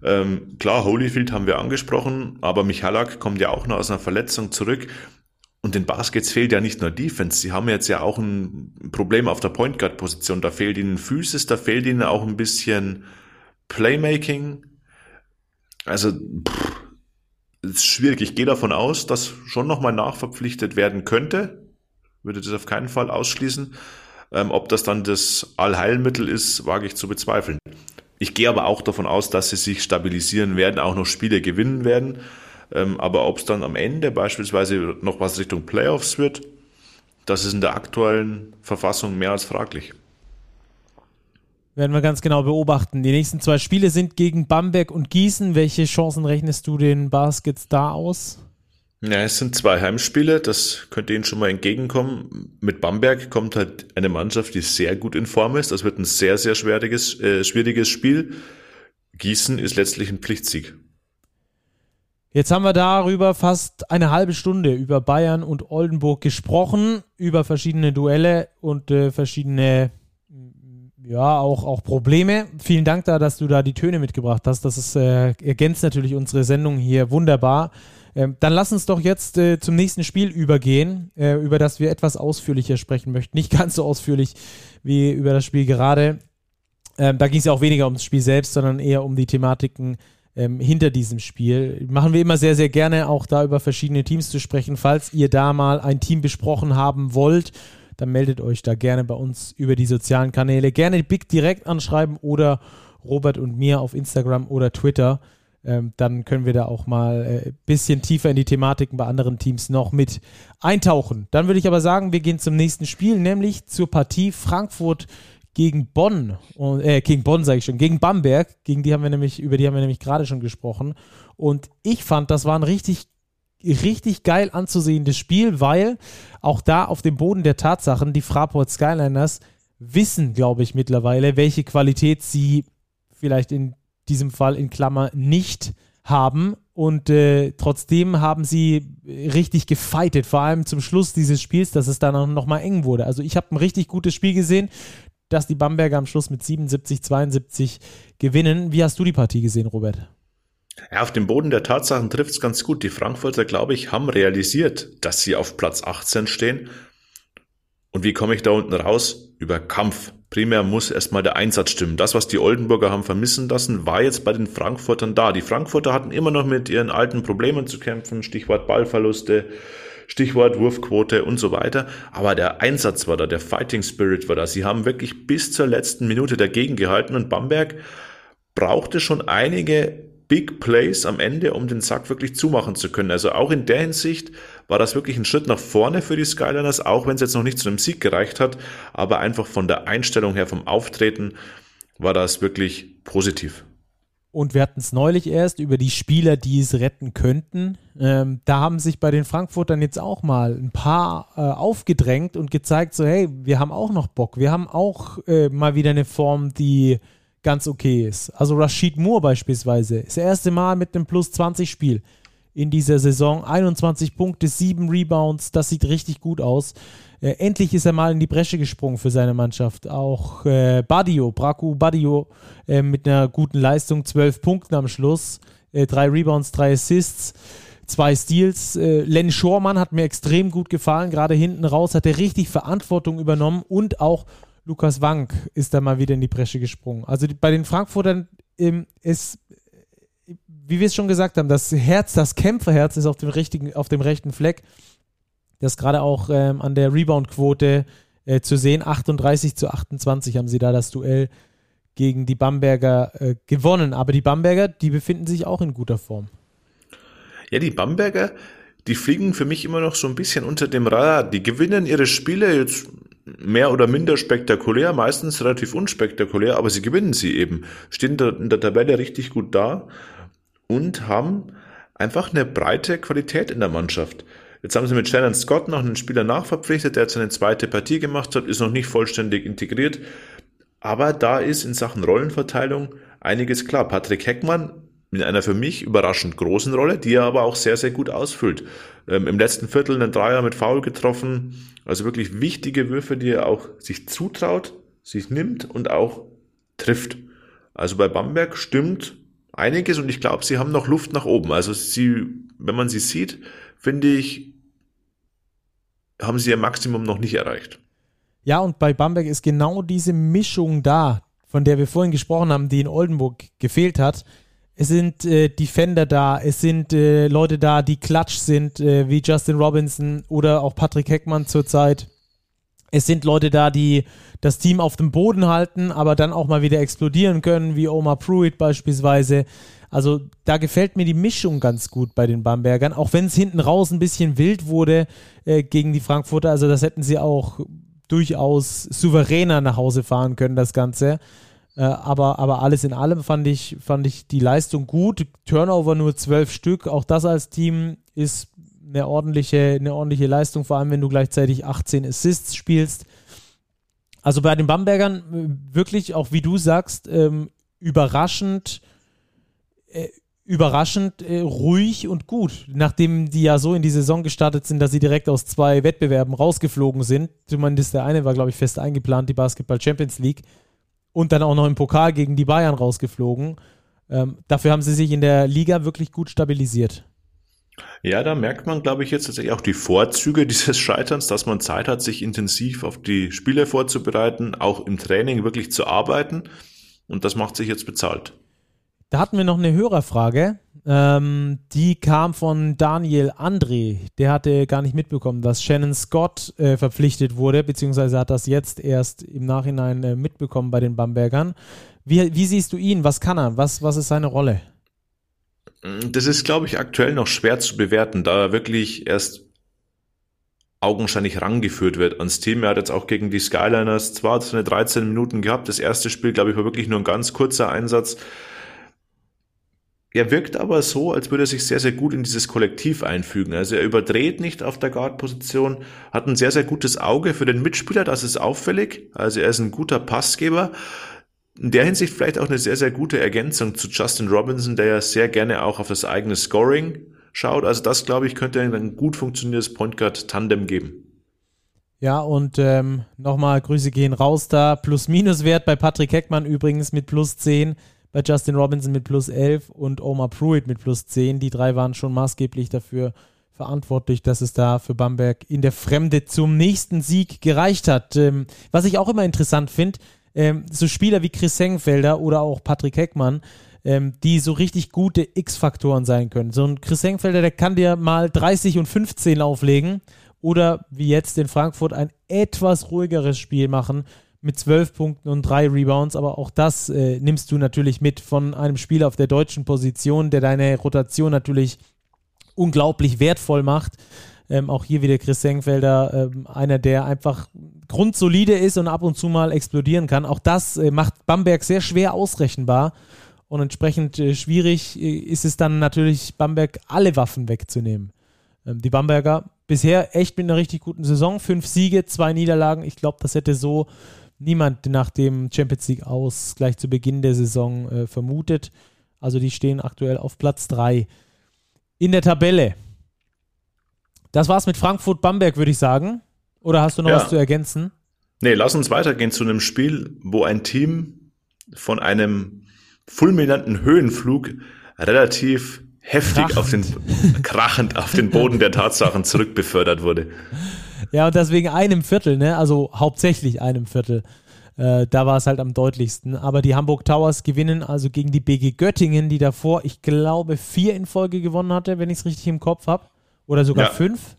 Ähm, klar, Holyfield haben wir angesprochen, aber Michalak kommt ja auch noch aus einer Verletzung zurück. Und den Baskets fehlt ja nicht nur Defense. Sie haben jetzt ja auch ein Problem auf der Point Guard Position. Da fehlt ihnen Physis, da fehlt ihnen auch ein bisschen Playmaking. Also, pff, ist schwierig. Ich gehe davon aus, dass schon nochmal nachverpflichtet werden könnte. Würde das auf keinen Fall ausschließen. Ähm, ob das dann das Allheilmittel ist, wage ich zu bezweifeln. Ich gehe aber auch davon aus, dass sie sich stabilisieren werden, auch noch Spiele gewinnen werden. Ähm, aber ob es dann am Ende beispielsweise noch was Richtung Playoffs wird, das ist in der aktuellen Verfassung mehr als fraglich. Werden wir ganz genau beobachten. Die nächsten zwei Spiele sind gegen Bamberg und Gießen. Welche Chancen rechnest du den Baskets da aus? Ja, es sind zwei Heimspiele, das könnte Ihnen schon mal entgegenkommen. Mit Bamberg kommt halt eine Mannschaft, die sehr gut in Form ist. Das wird ein sehr, sehr schwieriges, äh, schwieriges Spiel. Gießen ist letztlich ein Pflichtsieg. Jetzt haben wir darüber fast eine halbe Stunde über Bayern und Oldenburg gesprochen, über verschiedene Duelle und äh, verschiedene ja, auch, auch Probleme. Vielen Dank da, dass du da die Töne mitgebracht hast. Das ist, äh, ergänzt natürlich unsere Sendung hier wunderbar. Ähm, dann lass uns doch jetzt äh, zum nächsten Spiel übergehen, äh, über das wir etwas ausführlicher sprechen möchten. Nicht ganz so ausführlich wie über das Spiel gerade. Ähm, da ging es ja auch weniger ums Spiel selbst, sondern eher um die Thematiken ähm, hinter diesem Spiel. Machen wir immer sehr, sehr gerne auch da über verschiedene Teams zu sprechen. Falls ihr da mal ein Team besprochen haben wollt, dann meldet euch da gerne bei uns über die sozialen Kanäle. Gerne Big direkt anschreiben oder Robert und mir auf Instagram oder Twitter ähm, dann können wir da auch mal ein äh, bisschen tiefer in die Thematiken bei anderen Teams noch mit eintauchen. Dann würde ich aber sagen, wir gehen zum nächsten Spiel, nämlich zur Partie Frankfurt gegen Bonn, äh, gegen Bonn sage ich schon, gegen Bamberg, gegen die haben wir nämlich, über die haben wir nämlich gerade schon gesprochen. Und ich fand, das war ein richtig, richtig geil anzusehendes Spiel, weil auch da auf dem Boden der Tatsachen die Fraport Skyliners wissen, glaube ich, mittlerweile, welche Qualität sie vielleicht in diesem Fall in Klammer nicht haben. Und äh, trotzdem haben sie richtig gefeitet, vor allem zum Schluss dieses Spiels, dass es dann auch nochmal eng wurde. Also ich habe ein richtig gutes Spiel gesehen. dass die Bamberger am Schluss mit 77, 72 gewinnen. Wie hast du die Partie gesehen, Robert? Ja, auf dem Boden der Tatsachen trifft es ganz gut. Die Frankfurter, glaube ich, haben realisiert, dass sie auf Platz 18 stehen. Und wie komme ich da unten raus? Über Kampf. Primär muss erstmal der Einsatz stimmen. Das, was die Oldenburger haben vermissen lassen, war jetzt bei den Frankfurtern da. Die Frankfurter hatten immer noch mit ihren alten Problemen zu kämpfen. Stichwort Ballverluste, Stichwort Wurfquote und so weiter. Aber der Einsatz war da, der Fighting Spirit war da. Sie haben wirklich bis zur letzten Minute dagegen gehalten und Bamberg brauchte schon einige Big Plays am Ende, um den Sack wirklich zumachen zu können. Also auch in der Hinsicht war das wirklich ein Schritt nach vorne für die Skyliners, auch wenn es jetzt noch nicht zu einem Sieg gereicht hat, aber einfach von der Einstellung her, vom Auftreten war das wirklich positiv. Und wir hatten es neulich erst über die Spieler, die es retten könnten. Ähm, da haben sich bei den Frankfurtern jetzt auch mal ein paar äh, aufgedrängt und gezeigt, so hey, wir haben auch noch Bock. Wir haben auch äh, mal wieder eine Form, die ganz okay ist. Also Rashid Moore beispielsweise, das erste Mal mit einem Plus 20 Spiel in dieser Saison, 21 Punkte, 7 Rebounds, das sieht richtig gut aus. Äh, endlich ist er mal in die Bresche gesprungen für seine Mannschaft. Auch äh, Badio, Braku Badio äh, mit einer guten Leistung, 12 Punkten am Schluss, äh, drei Rebounds, drei Assists zwei Steals. Äh, Len Schormann hat mir extrem gut gefallen. Gerade hinten raus hat er richtig Verantwortung übernommen und auch Lukas Wank ist da mal wieder in die Bresche gesprungen. Also die, bei den Frankfurtern ähm, ist, wie wir es schon gesagt haben, das Herz, das Kämpferherz ist auf dem, richtigen, auf dem rechten Fleck. Das gerade auch ähm, an der Rebound-Quote äh, zu sehen. 38 zu 28 haben sie da das Duell gegen die Bamberger äh, gewonnen. Aber die Bamberger, die befinden sich auch in guter Form. Ja, die Bamberger, die fliegen für mich immer noch so ein bisschen unter dem Radar. Die gewinnen ihre Spiele jetzt mehr oder minder spektakulär, meistens relativ unspektakulär, aber sie gewinnen sie eben, stehen in der Tabelle richtig gut da und haben einfach eine breite Qualität in der Mannschaft. Jetzt haben sie mit Shannon Scott noch einen Spieler nachverpflichtet, der jetzt seine zweite Partie gemacht hat, ist noch nicht vollständig integriert, aber da ist in Sachen Rollenverteilung einiges klar. Patrick Heckmann in einer für mich überraschend großen Rolle, die er aber auch sehr, sehr gut ausfüllt. Ähm, Im letzten Viertel einen Dreier mit Foul getroffen, also wirklich wichtige Würfe, die er auch sich zutraut, sich nimmt und auch trifft. Also bei Bamberg stimmt einiges und ich glaube, sie haben noch Luft nach oben. Also sie, wenn man sie sieht, finde ich, haben sie ihr Maximum noch nicht erreicht. Ja, und bei Bamberg ist genau diese Mischung da, von der wir vorhin gesprochen haben, die in Oldenburg gefehlt hat. Es sind äh, Defender da, es sind äh, Leute da, die klatsch sind, äh, wie Justin Robinson oder auch Patrick Heckmann zurzeit. Es sind Leute da, die das Team auf dem Boden halten, aber dann auch mal wieder explodieren können, wie Omar Pruitt beispielsweise. Also da gefällt mir die Mischung ganz gut bei den Bambergern, auch wenn es hinten raus ein bisschen wild wurde äh, gegen die Frankfurter. Also das hätten sie auch durchaus souveräner nach Hause fahren können, das Ganze. Äh, aber, aber alles in allem fand ich, fand ich die Leistung gut. Turnover nur zwölf Stück. Auch das als Team ist eine ordentliche, eine ordentliche Leistung, vor allem wenn du gleichzeitig 18 Assists spielst. Also bei den Bambergern äh, wirklich, auch wie du sagst, ähm, überraschend, äh, überraschend äh, ruhig und gut. Nachdem die ja so in die Saison gestartet sind, dass sie direkt aus zwei Wettbewerben rausgeflogen sind. Zumindest der eine war, glaube ich, fest eingeplant, die Basketball Champions League und dann auch noch im Pokal gegen die Bayern rausgeflogen. Ähm, dafür haben sie sich in der Liga wirklich gut stabilisiert. Ja, da merkt man, glaube ich, jetzt tatsächlich auch die Vorzüge dieses Scheiterns, dass man Zeit hat, sich intensiv auf die Spiele vorzubereiten, auch im Training wirklich zu arbeiten. Und das macht sich jetzt bezahlt. Da hatten wir noch eine Hörerfrage. Ähm, die kam von Daniel André. Der hatte gar nicht mitbekommen, dass Shannon Scott äh, verpflichtet wurde, beziehungsweise hat das jetzt erst im Nachhinein äh, mitbekommen bei den Bambergern. Wie, wie siehst du ihn? Was kann er? Was, was ist seine Rolle? Das ist, glaube ich, aktuell noch schwer zu bewerten, da er wirklich erst augenscheinlich rangeführt wird ans Team. Er hat jetzt auch gegen die Skyliners zwar seine 13 Minuten gehabt. Das erste Spiel, glaube ich, war wirklich nur ein ganz kurzer Einsatz. Er wirkt aber so, als würde er sich sehr, sehr gut in dieses Kollektiv einfügen. Also er überdreht nicht auf der Guard-Position, hat ein sehr, sehr gutes Auge für den Mitspieler, das ist auffällig. Also er ist ein guter Passgeber. In der Hinsicht vielleicht auch eine sehr, sehr gute Ergänzung zu Justin Robinson, der ja sehr gerne auch auf das eigene Scoring schaut. Also das, glaube ich, könnte ein gut funktionierendes Point Guard Tandem geben. Ja, und ähm, nochmal Grüße gehen raus da. Plus-Minus-Wert bei Patrick Heckmann übrigens mit plus 10, bei Justin Robinson mit plus 11 und Omar Pruitt mit plus 10. Die drei waren schon maßgeblich dafür verantwortlich, dass es da für Bamberg in der Fremde zum nächsten Sieg gereicht hat. Ähm, was ich auch immer interessant finde, ähm, so Spieler wie Chris Hengfelder oder auch Patrick Heckmann, ähm, die so richtig gute X-Faktoren sein können. So ein Chris Hengfelder, der kann dir mal 30 und 15 auflegen oder wie jetzt in Frankfurt ein etwas ruhigeres Spiel machen mit 12 Punkten und drei Rebounds, aber auch das äh, nimmst du natürlich mit von einem Spieler auf der deutschen Position, der deine Rotation natürlich unglaublich wertvoll macht. Ähm, auch hier wieder Chris Sengfelder, ähm, einer, der einfach grundsolide ist und ab und zu mal explodieren kann. Auch das äh, macht Bamberg sehr schwer ausrechenbar. Und entsprechend äh, schwierig äh, ist es dann natürlich, Bamberg alle Waffen wegzunehmen. Ähm, die Bamberger bisher echt mit einer richtig guten Saison. Fünf Siege, zwei Niederlagen. Ich glaube, das hätte so niemand nach dem Champions League aus gleich zu Beginn der Saison äh, vermutet. Also die stehen aktuell auf Platz drei in der Tabelle. Das war's mit Frankfurt-Bamberg, würde ich sagen. Oder hast du noch ja. was zu ergänzen? Nee, lass uns weitergehen zu einem Spiel, wo ein Team von einem fulminanten Höhenflug relativ heftig krachend. auf den, krachend auf den Boden der Tatsachen zurückbefördert wurde. Ja, und deswegen einem Viertel, ne? Also hauptsächlich einem Viertel. Äh, da war es halt am deutlichsten. Aber die Hamburg Towers gewinnen also gegen die BG Göttingen, die davor, ich glaube, vier in Folge gewonnen hatte, wenn ich es richtig im Kopf habe. Oder sogar ja. fünf.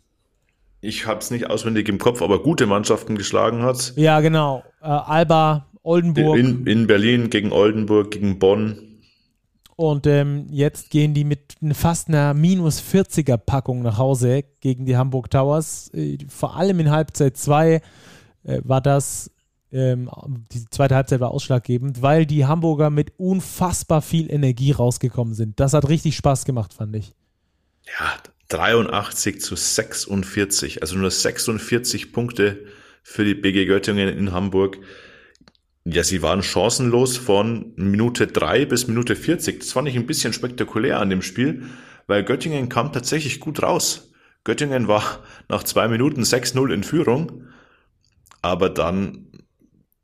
Ich habe es nicht auswendig im Kopf, aber gute Mannschaften geschlagen hat. Ja, genau. Äh, Alba, Oldenburg. In, in Berlin gegen Oldenburg, gegen Bonn. Und ähm, jetzt gehen die mit fast einer minus 40er Packung nach Hause gegen die Hamburg Towers. Äh, vor allem in Halbzeit 2 äh, war das, ähm, die zweite Halbzeit war ausschlaggebend, weil die Hamburger mit unfassbar viel Energie rausgekommen sind. Das hat richtig Spaß gemacht, fand ich. Ja, 83 zu 46, also nur 46 Punkte für die BG Göttingen in Hamburg. Ja, sie waren chancenlos von Minute drei bis Minute 40. Das fand ich ein bisschen spektakulär an dem Spiel, weil Göttingen kam tatsächlich gut raus. Göttingen war nach zwei Minuten 6-0 in Führung, aber dann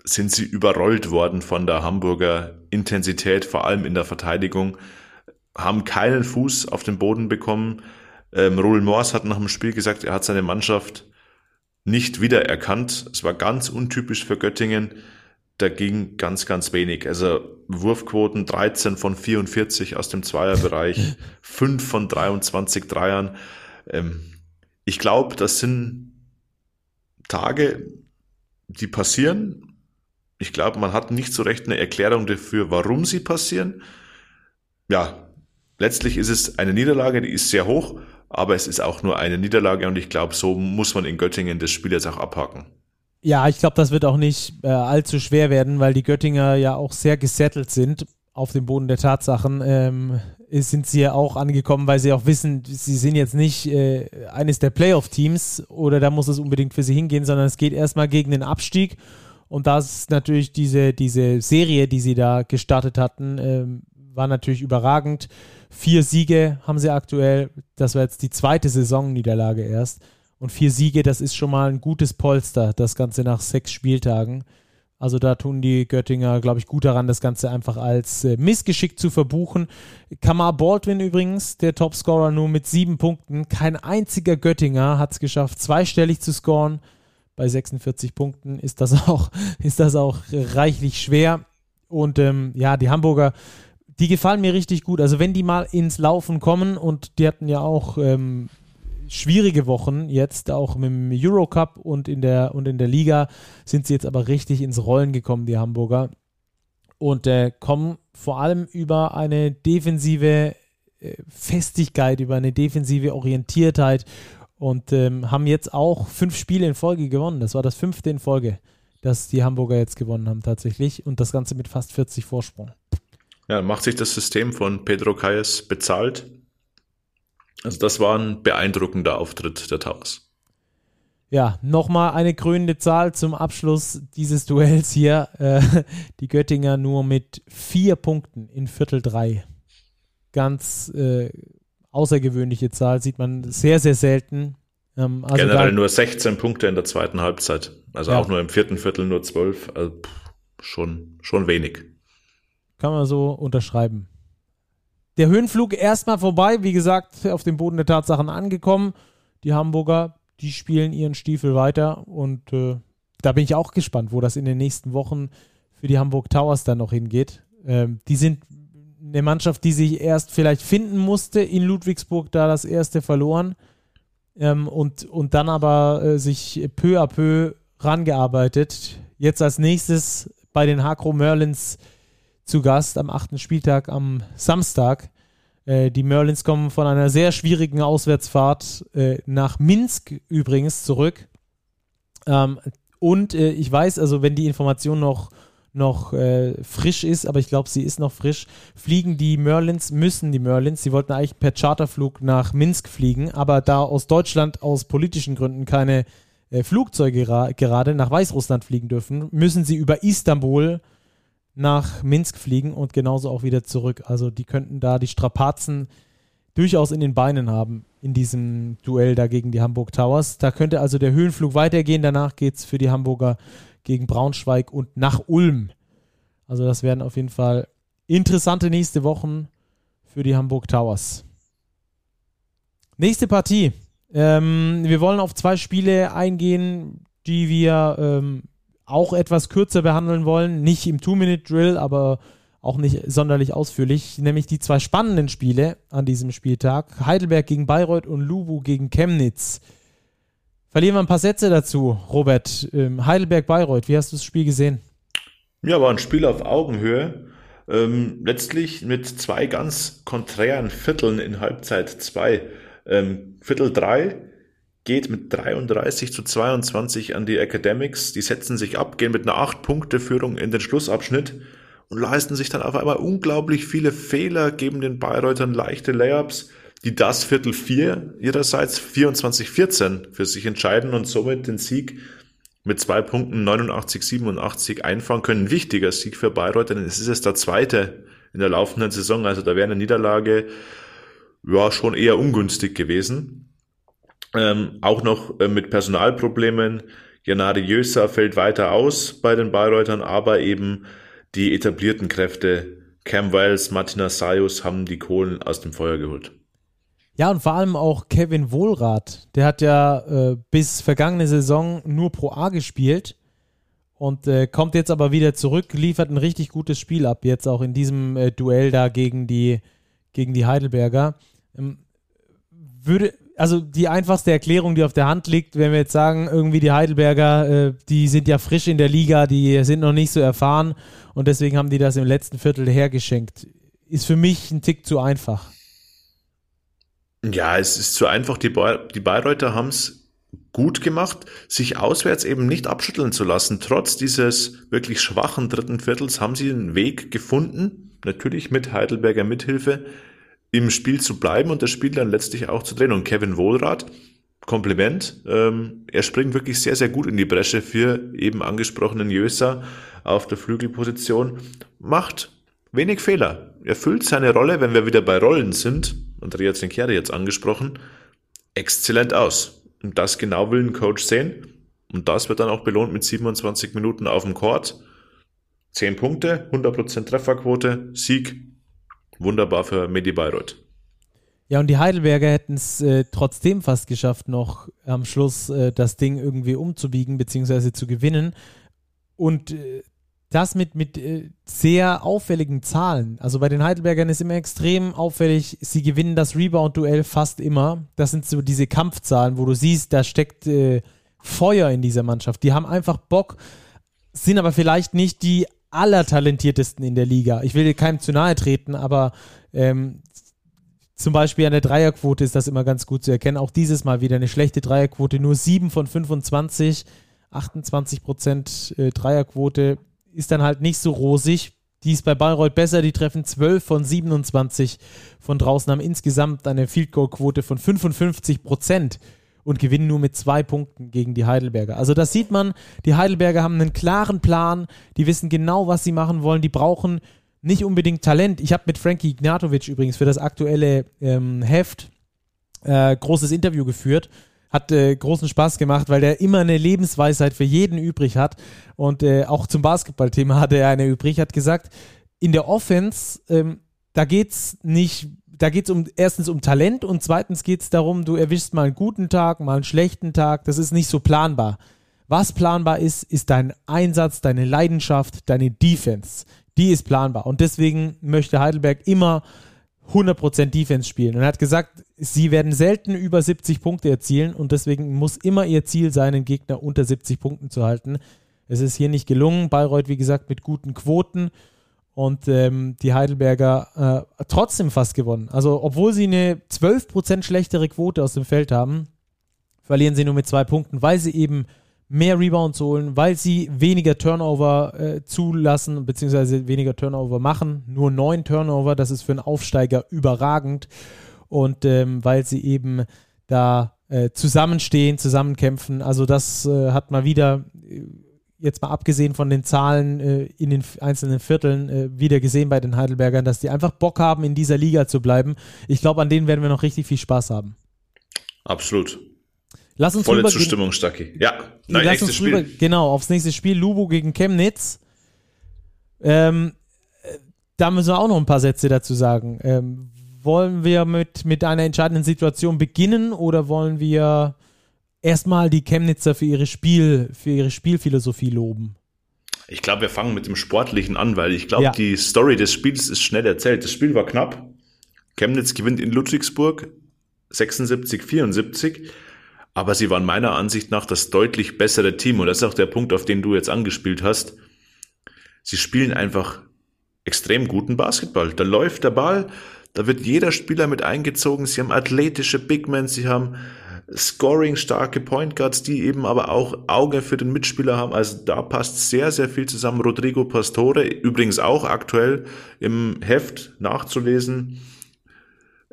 sind sie überrollt worden von der Hamburger Intensität, vor allem in der Verteidigung, haben keinen Fuß auf den Boden bekommen. Ähm, Roland Moors hat nach dem Spiel gesagt, er hat seine Mannschaft nicht wiedererkannt. Es war ganz untypisch für Göttingen da ging ganz, ganz wenig. Also Wurfquoten 13 von 44 aus dem Zweierbereich, 5 von 23 Dreiern. Ähm, ich glaube, das sind Tage, die passieren. Ich glaube, man hat nicht so recht eine Erklärung dafür, warum sie passieren. Ja, letztlich ist es eine Niederlage, die ist sehr hoch, aber es ist auch nur eine Niederlage und ich glaube, so muss man in Göttingen das Spiel jetzt auch abhaken. Ja, ich glaube, das wird auch nicht äh, allzu schwer werden, weil die Göttinger ja auch sehr gesettelt sind auf dem Boden der Tatsachen. Ähm, sind sie ja auch angekommen, weil sie auch wissen, sie sind jetzt nicht äh, eines der Playoff-Teams oder da muss es unbedingt für sie hingehen, sondern es geht erstmal gegen den Abstieg. Und das ist natürlich diese, diese Serie, die sie da gestartet hatten, ähm, war natürlich überragend. Vier Siege haben sie aktuell. Das war jetzt die zweite Saisonniederlage erst. Und vier Siege, das ist schon mal ein gutes Polster, das Ganze nach sechs Spieltagen. Also da tun die Göttinger, glaube ich, gut daran, das Ganze einfach als äh, Missgeschick zu verbuchen. Kamar Baldwin übrigens, der Topscorer, nur mit sieben Punkten. Kein einziger Göttinger hat es geschafft, zweistellig zu scoren. Bei 46 Punkten ist das auch, ist das auch reichlich schwer. Und ähm, ja, die Hamburger, die gefallen mir richtig gut. Also wenn die mal ins Laufen kommen und die hatten ja auch ähm, schwierige Wochen jetzt, auch mit dem Eurocup und in der und in der Liga sind sie jetzt aber richtig ins Rollen gekommen, die Hamburger. Und äh, kommen vor allem über eine defensive äh, Festigkeit, über eine defensive Orientiertheit und ähm, haben jetzt auch fünf Spiele in Folge gewonnen. Das war das fünfte in Folge, dass die Hamburger jetzt gewonnen haben tatsächlich und das Ganze mit fast 40 Vorsprung. Ja, macht sich das System von Pedro Calles bezahlt? Also das war ein beeindruckender Auftritt der Towers. Ja, nochmal eine krönende Zahl zum Abschluss dieses Duells hier. Äh, die Göttinger nur mit vier Punkten in Viertel drei. Ganz äh, außergewöhnliche Zahl, sieht man sehr, sehr selten. Ähm, also Generell nur 16 Punkte in der zweiten Halbzeit. Also ja. auch nur im vierten Viertel nur 12. Also pff, schon, schon wenig. Kann man so unterschreiben. Der Höhenflug erstmal vorbei, wie gesagt, auf dem Boden der Tatsachen angekommen. Die Hamburger, die spielen ihren Stiefel weiter und äh, da bin ich auch gespannt, wo das in den nächsten Wochen für die Hamburg Towers dann noch hingeht. Ähm, die sind eine Mannschaft, die sich erst vielleicht finden musste in Ludwigsburg, da das erste verloren ähm, und, und dann aber äh, sich peu à peu rangearbeitet. Jetzt als nächstes bei den Hakro Merlins zu Gast am achten Spieltag am Samstag. Äh, die Merlins kommen von einer sehr schwierigen Auswärtsfahrt äh, nach Minsk übrigens zurück. Ähm, und äh, ich weiß, also wenn die Information noch, noch äh, frisch ist, aber ich glaube, sie ist noch frisch, fliegen die Merlins, müssen die Merlins, sie wollten eigentlich per Charterflug nach Minsk fliegen, aber da aus Deutschland aus politischen Gründen keine äh, Flugzeuge gerade nach Weißrussland fliegen dürfen, müssen sie über Istanbul nach Minsk fliegen und genauso auch wieder zurück. Also die könnten da die Strapazen durchaus in den Beinen haben in diesem Duell da gegen die Hamburg Towers. Da könnte also der Höhenflug weitergehen. Danach geht es für die Hamburger gegen Braunschweig und nach Ulm. Also das werden auf jeden Fall interessante nächste Wochen für die Hamburg Towers. Nächste Partie. Ähm, wir wollen auf zwei Spiele eingehen, die wir ähm, auch etwas kürzer behandeln wollen. Nicht im Two-Minute-Drill, aber auch nicht sonderlich ausführlich. Nämlich die zwei spannenden Spiele an diesem Spieltag. Heidelberg gegen Bayreuth und Lubu gegen Chemnitz. Verlieren wir ein paar Sätze dazu, Robert. Ähm, Heidelberg-Bayreuth, wie hast du das Spiel gesehen? Ja, war ein Spiel auf Augenhöhe. Ähm, letztlich mit zwei ganz konträren Vierteln in Halbzeit 2. Ähm, Viertel 3 geht mit 33 zu 22 an die Academics. Die setzen sich ab, gehen mit einer 8-Punkte-Führung in den Schlussabschnitt und leisten sich dann auf einmal unglaublich viele Fehler, geben den Bayreutern leichte Layups, die das Viertel 4 ihrerseits 24-14 für sich entscheiden und somit den Sieg mit zwei Punkten 89-87 einfahren können. Wichtiger Sieg für Bayreuth, denn es ist jetzt der zweite in der laufenden Saison, also da wäre eine Niederlage ja schon eher ungünstig gewesen. Ähm, auch noch äh, mit Personalproblemen. Janari Jösa fällt weiter aus bei den Bayreutern, aber eben die etablierten Kräfte Cam Wells, Martina Sayus haben die Kohlen aus dem Feuer geholt. Ja, und vor allem auch Kevin Wohlrath. Der hat ja äh, bis vergangene Saison nur Pro A gespielt und äh, kommt jetzt aber wieder zurück, liefert ein richtig gutes Spiel ab, jetzt auch in diesem äh, Duell da gegen die, gegen die Heidelberger. Ähm, würde, also die einfachste Erklärung, die auf der Hand liegt, wenn wir jetzt sagen, irgendwie die Heidelberger, äh, die sind ja frisch in der Liga, die sind noch nicht so erfahren und deswegen haben die das im letzten Viertel hergeschenkt. Ist für mich ein Tick zu einfach. Ja, es ist zu einfach. Die, ba die Bayreuther haben es gut gemacht, sich auswärts eben nicht abschütteln zu lassen. Trotz dieses wirklich schwachen dritten Viertels haben sie einen Weg gefunden, natürlich mit Heidelberger Mithilfe, im Spiel zu bleiben und das Spiel dann letztlich auch zu drehen. Und Kevin Wohlrath, Kompliment, ähm, er springt wirklich sehr, sehr gut in die Bresche für eben angesprochenen Jösa auf der Flügelposition, macht wenig Fehler. Er füllt seine Rolle, wenn wir wieder bei Rollen sind, Andrea Zinkieri jetzt angesprochen, exzellent aus. Und das genau will ein Coach sehen. Und das wird dann auch belohnt mit 27 Minuten auf dem Court. 10 Punkte, 100% Trefferquote, Sieg, wunderbar für Medi Bayreuth. Ja, und die Heidelberger hätten es äh, trotzdem fast geschafft, noch am Schluss äh, das Ding irgendwie umzubiegen bzw. zu gewinnen. Und äh, das mit, mit äh, sehr auffälligen Zahlen. Also bei den Heidelbergern ist immer extrem auffällig, sie gewinnen das Rebound-Duell fast immer. Das sind so diese Kampfzahlen, wo du siehst, da steckt äh, Feuer in dieser Mannschaft. Die haben einfach Bock, sind aber vielleicht nicht die allertalentiertesten in der Liga. Ich will keinem zu nahe treten, aber ähm, zum Beispiel an der Dreierquote ist das immer ganz gut zu erkennen. Auch dieses Mal wieder eine schlechte Dreierquote, nur 7 von 25, 28 Prozent äh, Dreierquote ist dann halt nicht so rosig. Die ist bei Bayreuth besser, die treffen 12 von 27 von draußen, haben insgesamt eine Field Goal Quote von 55 Prozent und gewinnen nur mit zwei Punkten gegen die Heidelberger. Also das sieht man, die Heidelberger haben einen klaren Plan, die wissen genau, was sie machen wollen, die brauchen nicht unbedingt Talent. Ich habe mit Frankie Ignatovic übrigens für das aktuelle ähm, Heft äh, großes Interview geführt, hat äh, großen Spaß gemacht, weil der immer eine Lebensweisheit für jeden übrig hat. Und äh, auch zum Basketballthema hatte er eine übrig, hat gesagt, in der Offense, ähm, da geht's nicht, da geht's um erstens um Talent und zweitens geht's darum, du erwischst mal einen guten Tag, mal einen schlechten Tag. Das ist nicht so planbar. Was planbar ist, ist dein Einsatz, deine Leidenschaft, deine Defense. Die ist planbar. Und deswegen möchte Heidelberg immer 100% Defense spielen. Und er hat gesagt, sie werden selten über 70 Punkte erzielen und deswegen muss immer ihr Ziel sein, den Gegner unter 70 Punkten zu halten. Es ist hier nicht gelungen. Bayreuth, wie gesagt, mit guten Quoten und ähm, die Heidelberger äh, trotzdem fast gewonnen. Also, obwohl sie eine 12% schlechtere Quote aus dem Feld haben, verlieren sie nur mit zwei Punkten, weil sie eben mehr Rebounds holen, weil sie weniger Turnover äh, zulassen, beziehungsweise weniger Turnover machen. Nur neun Turnover, das ist für einen Aufsteiger überragend. Und ähm, weil sie eben da äh, zusammenstehen, zusammenkämpfen. Also das äh, hat mal wieder, äh, jetzt mal abgesehen von den Zahlen äh, in den einzelnen Vierteln, äh, wieder gesehen bei den Heidelbergern, dass die einfach Bock haben, in dieser Liga zu bleiben. Ich glaube, an denen werden wir noch richtig viel Spaß haben. Absolut. Lass uns Volle Zustimmung, Stacki. Ja, nein, lass uns Spiel. Rüber, genau, aufs nächste Spiel. Lubo gegen Chemnitz. Ähm, da müssen wir auch noch ein paar Sätze dazu sagen. Ähm, wollen wir mit, mit einer entscheidenden Situation beginnen oder wollen wir erstmal die Chemnitzer für ihre Spiel, für ihre Spielphilosophie loben? Ich glaube, wir fangen mit dem Sportlichen an, weil ich glaube, ja. die Story des Spiels ist schnell erzählt. Das Spiel war knapp. Chemnitz gewinnt in Ludwigsburg 76, 74. Aber sie waren meiner Ansicht nach das deutlich bessere Team. Und das ist auch der Punkt, auf den du jetzt angespielt hast. Sie spielen einfach extrem guten Basketball. Da läuft der Ball, da wird jeder Spieler mit eingezogen. Sie haben athletische Bigmen, sie haben scoring starke Point Guards, die eben aber auch Auge für den Mitspieler haben. Also da passt sehr, sehr viel zusammen. Rodrigo Pastore, übrigens auch aktuell im Heft nachzulesen.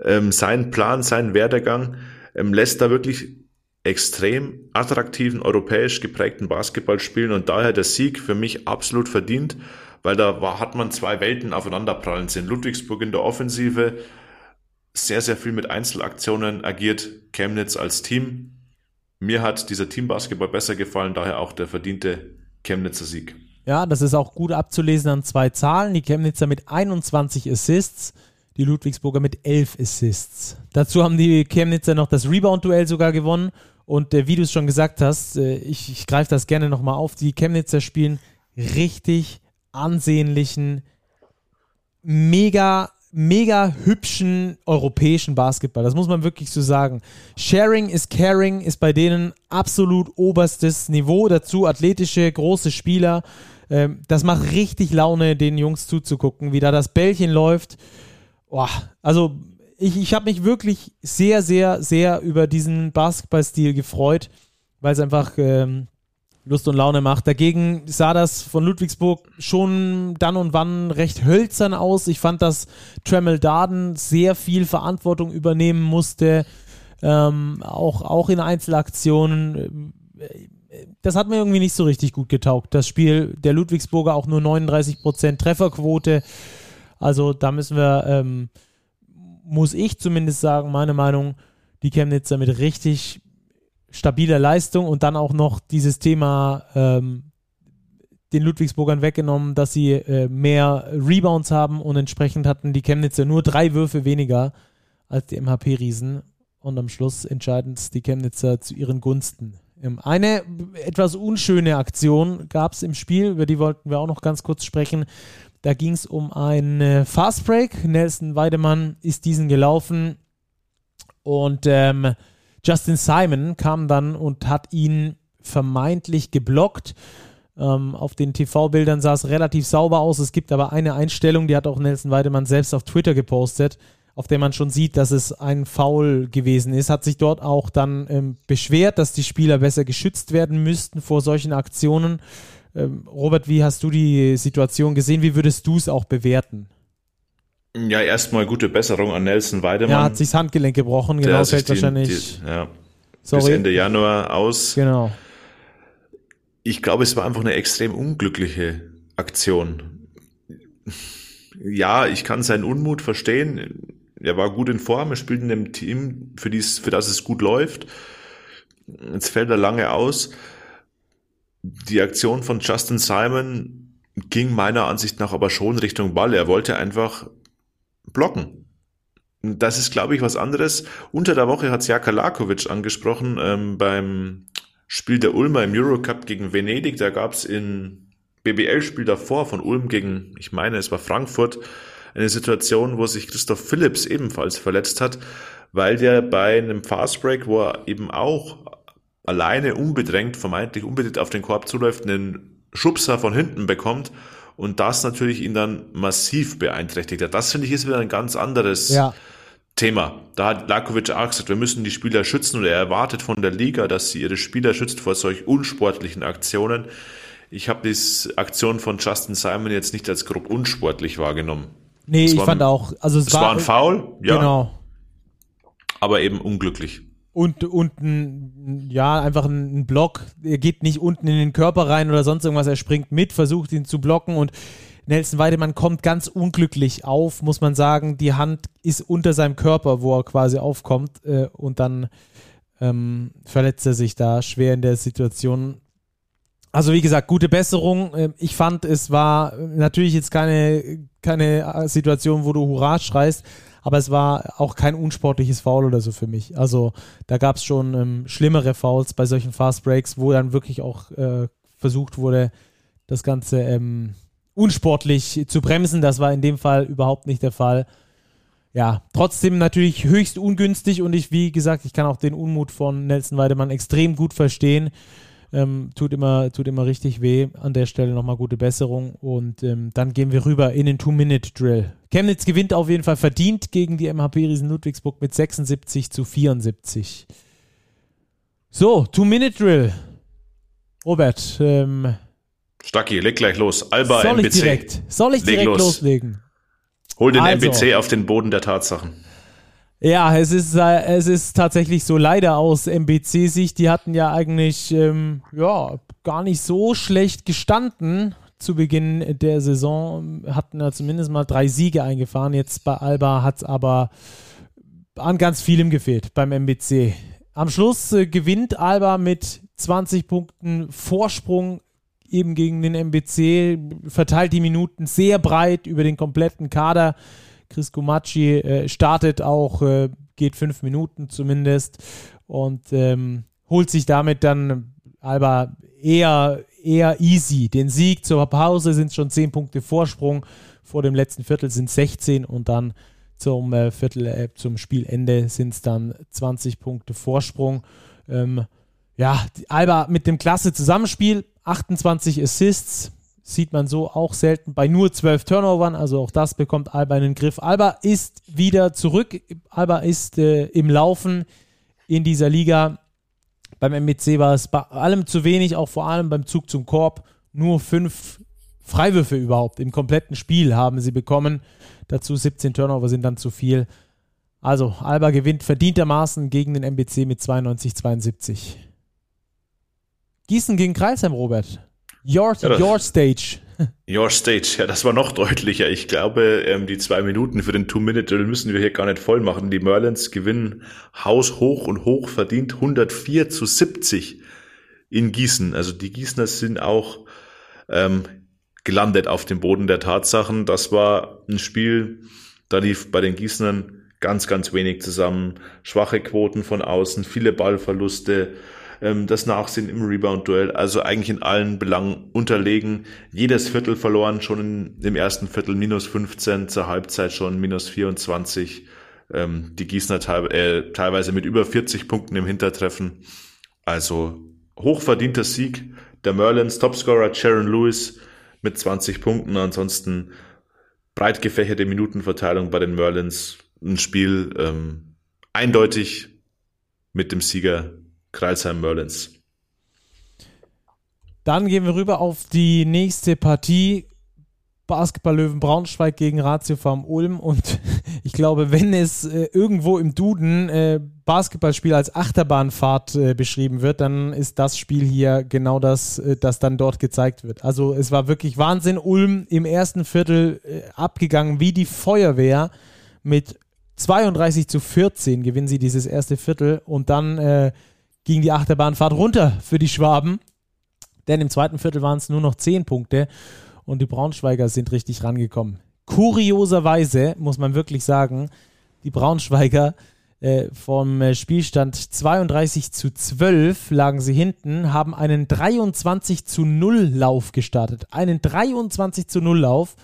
Ähm, sein Plan, sein Werdegang ähm, lässt da wirklich extrem attraktiven, europäisch geprägten Basketball spielen und daher der Sieg für mich absolut verdient, weil da war, hat man zwei Welten aufeinanderprallen sehen. Ludwigsburg in der Offensive sehr, sehr viel mit Einzelaktionen agiert, Chemnitz als Team. Mir hat dieser Teambasketball besser gefallen, daher auch der verdiente Chemnitzer Sieg. Ja, das ist auch gut abzulesen an zwei Zahlen. Die Chemnitzer mit 21 Assists, die Ludwigsburger mit 11 Assists. Dazu haben die Chemnitzer noch das Rebound-Duell sogar gewonnen und äh, wie du es schon gesagt hast, äh, ich, ich greife das gerne nochmal auf, die Chemnitzer spielen richtig ansehnlichen, mega, mega hübschen europäischen Basketball. Das muss man wirklich so sagen. Sharing is caring ist bei denen absolut oberstes Niveau. Dazu athletische, große Spieler. Ähm, das macht richtig Laune, den Jungs zuzugucken, wie da das Bällchen läuft. Boah, also ich, ich habe mich wirklich sehr, sehr, sehr über diesen Basketballstil gefreut, weil es einfach ähm, Lust und Laune macht. Dagegen sah das von Ludwigsburg schon dann und wann recht hölzern aus. Ich fand, dass Tremel Darden sehr viel Verantwortung übernehmen musste, ähm, auch, auch in Einzelaktionen. Das hat mir irgendwie nicht so richtig gut getaugt. Das Spiel der Ludwigsburger auch nur 39% Trefferquote. Also da müssen wir ähm, muss ich zumindest sagen, meine Meinung, die Chemnitzer mit richtig stabiler Leistung und dann auch noch dieses Thema ähm, den Ludwigsburgern weggenommen, dass sie äh, mehr Rebounds haben und entsprechend hatten die Chemnitzer nur drei Würfe weniger als die MHP-Riesen und am Schluss entscheidend die Chemnitzer zu ihren Gunsten. Ähm, eine etwas unschöne Aktion gab es im Spiel, über die wollten wir auch noch ganz kurz sprechen. Da ging es um einen Fastbreak. Nelson Weidemann ist diesen gelaufen und ähm, Justin Simon kam dann und hat ihn vermeintlich geblockt. Ähm, auf den TV-Bildern sah es relativ sauber aus. Es gibt aber eine Einstellung, die hat auch Nelson Weidemann selbst auf Twitter gepostet, auf der man schon sieht, dass es ein Foul gewesen ist. Hat sich dort auch dann ähm, beschwert, dass die Spieler besser geschützt werden müssten vor solchen Aktionen. Ähm, Robert, wie hast du die Situation gesehen? Wie würdest du es auch bewerten? Ja, erstmal gute Besserung an Nelson Weidemann. Ja, hat sich das Handgelenk gebrochen, genau, fällt die, wahrscheinlich. Die, ja, Sorry. bis Ende Januar aus. Genau. Ich glaube, es war einfach eine extrem unglückliche Aktion. Ja, ich kann seinen Unmut verstehen. Er war gut in Form, er spielt in einem Team, für, dies, für das es gut läuft. Jetzt fällt er lange aus. Die Aktion von Justin Simon ging meiner Ansicht nach aber schon Richtung Ball. Er wollte einfach blocken. Das ist, glaube ich, was anderes. Unter der Woche hat Jaka Lakovic angesprochen ähm, beim Spiel der Ulmer im Eurocup gegen Venedig. Da gab es in BBL-Spiel davor von Ulm gegen, ich meine, es war Frankfurt, eine Situation, wo sich Christoph Phillips ebenfalls verletzt hat, weil der bei einem Fastbreak, wo er eben auch alleine unbedrängt, vermeintlich unbedingt auf den Korb zuläuft, einen Schubser von hinten bekommt und das natürlich ihn dann massiv beeinträchtigt hat. Das finde ich ist wieder ein ganz anderes ja. Thema. Da hat Lakovic auch gesagt, wir müssen die Spieler schützen und er erwartet von der Liga, dass sie ihre Spieler schützt vor solch unsportlichen Aktionen. Ich habe die Aktion von Justin Simon jetzt nicht als grob unsportlich wahrgenommen. Nee, es ich fand ein, auch, also es, es war, war, ein Foul, ja. Genau. Aber eben unglücklich. Und, ein, ja, einfach ein Block. Er geht nicht unten in den Körper rein oder sonst irgendwas. Er springt mit, versucht ihn zu blocken und Nelson Weidemann kommt ganz unglücklich auf, muss man sagen. Die Hand ist unter seinem Körper, wo er quasi aufkommt äh, und dann ähm, verletzt er sich da schwer in der Situation. Also wie gesagt, gute Besserung. Ähm, ich fand, es war natürlich jetzt keine, keine Situation, wo du Hurra schreist, aber es war auch kein unsportliches Foul oder so für mich. Also da gab es schon ähm, schlimmere Fouls bei solchen Fast Breaks, wo dann wirklich auch äh, versucht wurde, das Ganze ähm, unsportlich zu bremsen. Das war in dem Fall überhaupt nicht der Fall. Ja, trotzdem natürlich höchst ungünstig und ich, wie gesagt, ich kann auch den Unmut von Nelson Weidemann extrem gut verstehen. Ähm, tut, immer, tut immer richtig weh. An der Stelle nochmal gute Besserung. Und ähm, dann gehen wir rüber in den Two-Minute-Drill. Chemnitz gewinnt auf jeden Fall verdient gegen die MHP Riesen Ludwigsburg mit 76 zu 74. So, Two-Minute-Drill. Robert, ähm, Stacki, leg gleich los. Alba soll MBC. Ich direkt, soll ich direkt los. loslegen? Hol den also, MBC auf den Boden der Tatsachen. Ja, es ist, äh, es ist tatsächlich so leider aus MBC-Sicht. Die hatten ja eigentlich ähm, ja, gar nicht so schlecht gestanden zu Beginn der Saison. Hatten ja zumindest mal drei Siege eingefahren. Jetzt bei Alba hat es aber an ganz vielem gefehlt beim MBC. Am Schluss äh, gewinnt Alba mit 20 Punkten Vorsprung eben gegen den MBC, verteilt die Minuten sehr breit über den kompletten Kader. Chris Gumacci äh, startet auch, äh, geht fünf Minuten zumindest und ähm, holt sich damit dann Alba eher, eher easy. Den Sieg zur Pause sind schon zehn Punkte Vorsprung. Vor dem letzten Viertel sind 16 und dann zum äh, Viertel, äh, zum Spielende sind es dann 20 Punkte Vorsprung. Ähm, ja, Alba mit dem klasse Zusammenspiel, 28 Assists, sieht man so auch selten bei nur 12 Turnovern, also auch das bekommt Alba in den Griff. Alba ist wieder zurück, Alba ist äh, im Laufen in dieser Liga. Beim MBC war es bei allem zu wenig, auch vor allem beim Zug zum Korb. Nur fünf Freiwürfe überhaupt im kompletten Spiel haben sie bekommen. Dazu 17 Turnover sind dann zu viel. Also Alba gewinnt verdientermaßen gegen den MBC mit 92-72. Gießen gegen Kreisheim, Robert. Your, ja, your stage. Your stage, ja, das war noch deutlicher. Ich glaube, ähm, die zwei Minuten für den Two-Minute-Drill müssen wir hier gar nicht voll machen. Die Merlins gewinnen haushoch und hoch verdient 104 zu 70 in Gießen. Also die Gießener sind auch ähm, gelandet auf dem Boden der Tatsachen. Das war ein Spiel, da lief bei den Gießenern ganz, ganz wenig zusammen. Schwache Quoten von außen, viele Ballverluste ähm, das Nachsehen im Rebound-Duell, also eigentlich in allen Belangen unterlegen. Jedes Viertel verloren, schon in, im ersten Viertel minus 15, zur Halbzeit schon minus 24. Ähm, die Gießener teil, äh, teilweise mit über 40 Punkten im Hintertreffen. Also hochverdienter Sieg der Merlins, Topscorer Sharon Lewis mit 20 Punkten. Ansonsten breit gefächerte Minutenverteilung bei den Merlins. Ein Spiel ähm, eindeutig mit dem Sieger Kreilsheim Merlins. Dann gehen wir rüber auf die nächste Partie. Basketball-Löwen Braunschweig gegen Ratio Farm Ulm und ich glaube, wenn es äh, irgendwo im Duden äh, Basketballspiel als Achterbahnfahrt äh, beschrieben wird, dann ist das Spiel hier genau das, äh, das dann dort gezeigt wird. Also es war wirklich Wahnsinn. Ulm im ersten Viertel äh, abgegangen wie die Feuerwehr mit 32 zu 14 gewinnen sie dieses erste Viertel und dann äh, ging die Achterbahnfahrt runter für die Schwaben. Denn im zweiten Viertel waren es nur noch 10 Punkte und die Braunschweiger sind richtig rangekommen. Kurioserweise muss man wirklich sagen, die Braunschweiger äh, vom äh, Spielstand 32 zu 12 lagen sie hinten, haben einen 23 zu 0 Lauf gestartet. Einen 23 zu 0 Lauf,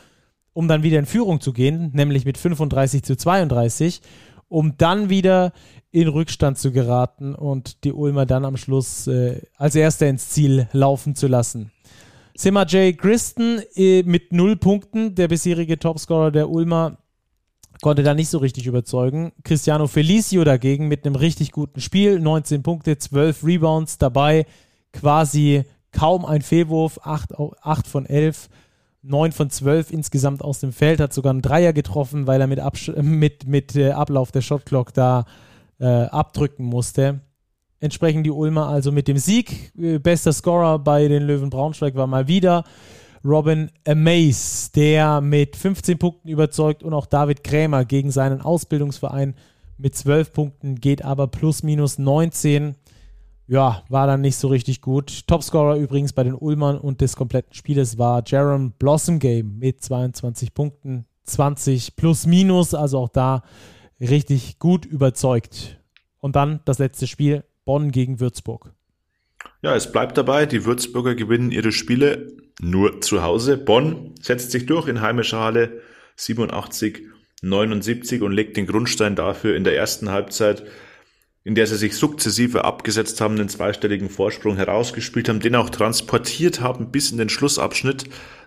um dann wieder in Führung zu gehen, nämlich mit 35 zu 32, um dann wieder in Rückstand zu geraten und die Ulmer dann am Schluss äh, als Erster ins Ziel laufen zu lassen. Sima J. Christen äh, mit null Punkten, der bisherige Topscorer der Ulmer, konnte da nicht so richtig überzeugen. Cristiano Felicio dagegen mit einem richtig guten Spiel, 19 Punkte, 12 Rebounds dabei, quasi kaum ein Fehlwurf, 8, 8 von 11. 9 von 12 insgesamt aus dem Feld, hat sogar einen Dreier getroffen, weil er mit, Absch mit, mit äh, Ablauf der Shotclock da äh, abdrücken musste. Entsprechend die Ulmer also mit dem Sieg. Äh, bester Scorer bei den Löwen Braunschweig war mal wieder Robin Amaze, der mit 15 Punkten überzeugt und auch David Krämer gegen seinen Ausbildungsverein mit 12 Punkten geht aber plus minus 19. Ja, war dann nicht so richtig gut. Topscorer übrigens bei den Ulmern und des kompletten Spieles war Jaron Blossom Game mit 22 Punkten, 20 plus minus, also auch da richtig gut überzeugt. Und dann das letzte Spiel, Bonn gegen Würzburg. Ja, es bleibt dabei, die Würzburger gewinnen ihre Spiele nur zu Hause. Bonn setzt sich durch in heimischer Halle 87, 79 und legt den Grundstein dafür in der ersten Halbzeit, in der sie sich sukzessive abgesetzt haben, den zweistelligen Vorsprung herausgespielt haben, den auch transportiert haben bis in den Schlussabschnitt.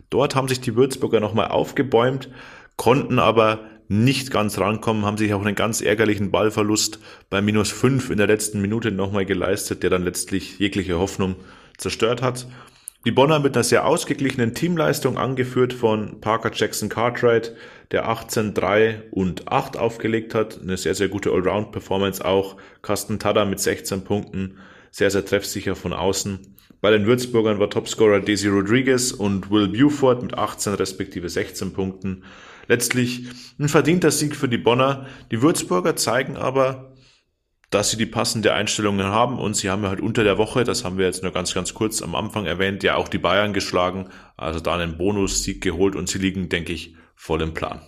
Dort haben sich die Würzburger nochmal aufgebäumt, konnten aber nicht ganz rankommen, haben sich auch einen ganz ärgerlichen Ballverlust bei minus fünf in der letzten Minute nochmal geleistet, der dann letztlich jegliche Hoffnung zerstört hat. Die Bonner mit einer sehr ausgeglichenen Teamleistung, angeführt von Parker Jackson Cartwright, der 18, 3 und 8 aufgelegt hat. Eine sehr, sehr gute Allround-Performance auch. Carsten Tada mit 16 Punkten, sehr, sehr treffsicher von außen. Bei den Würzburgern war Topscorer Daisy Rodriguez und Will Buford mit 18 respektive 16 Punkten letztlich ein verdienter Sieg für die Bonner. Die Würzburger zeigen aber, dass sie die passende Einstellungen haben und sie haben ja halt unter der Woche, das haben wir jetzt nur ganz, ganz kurz am Anfang erwähnt, ja auch die Bayern geschlagen, also da einen Bonussieg geholt und sie liegen, denke ich, voll im Plan.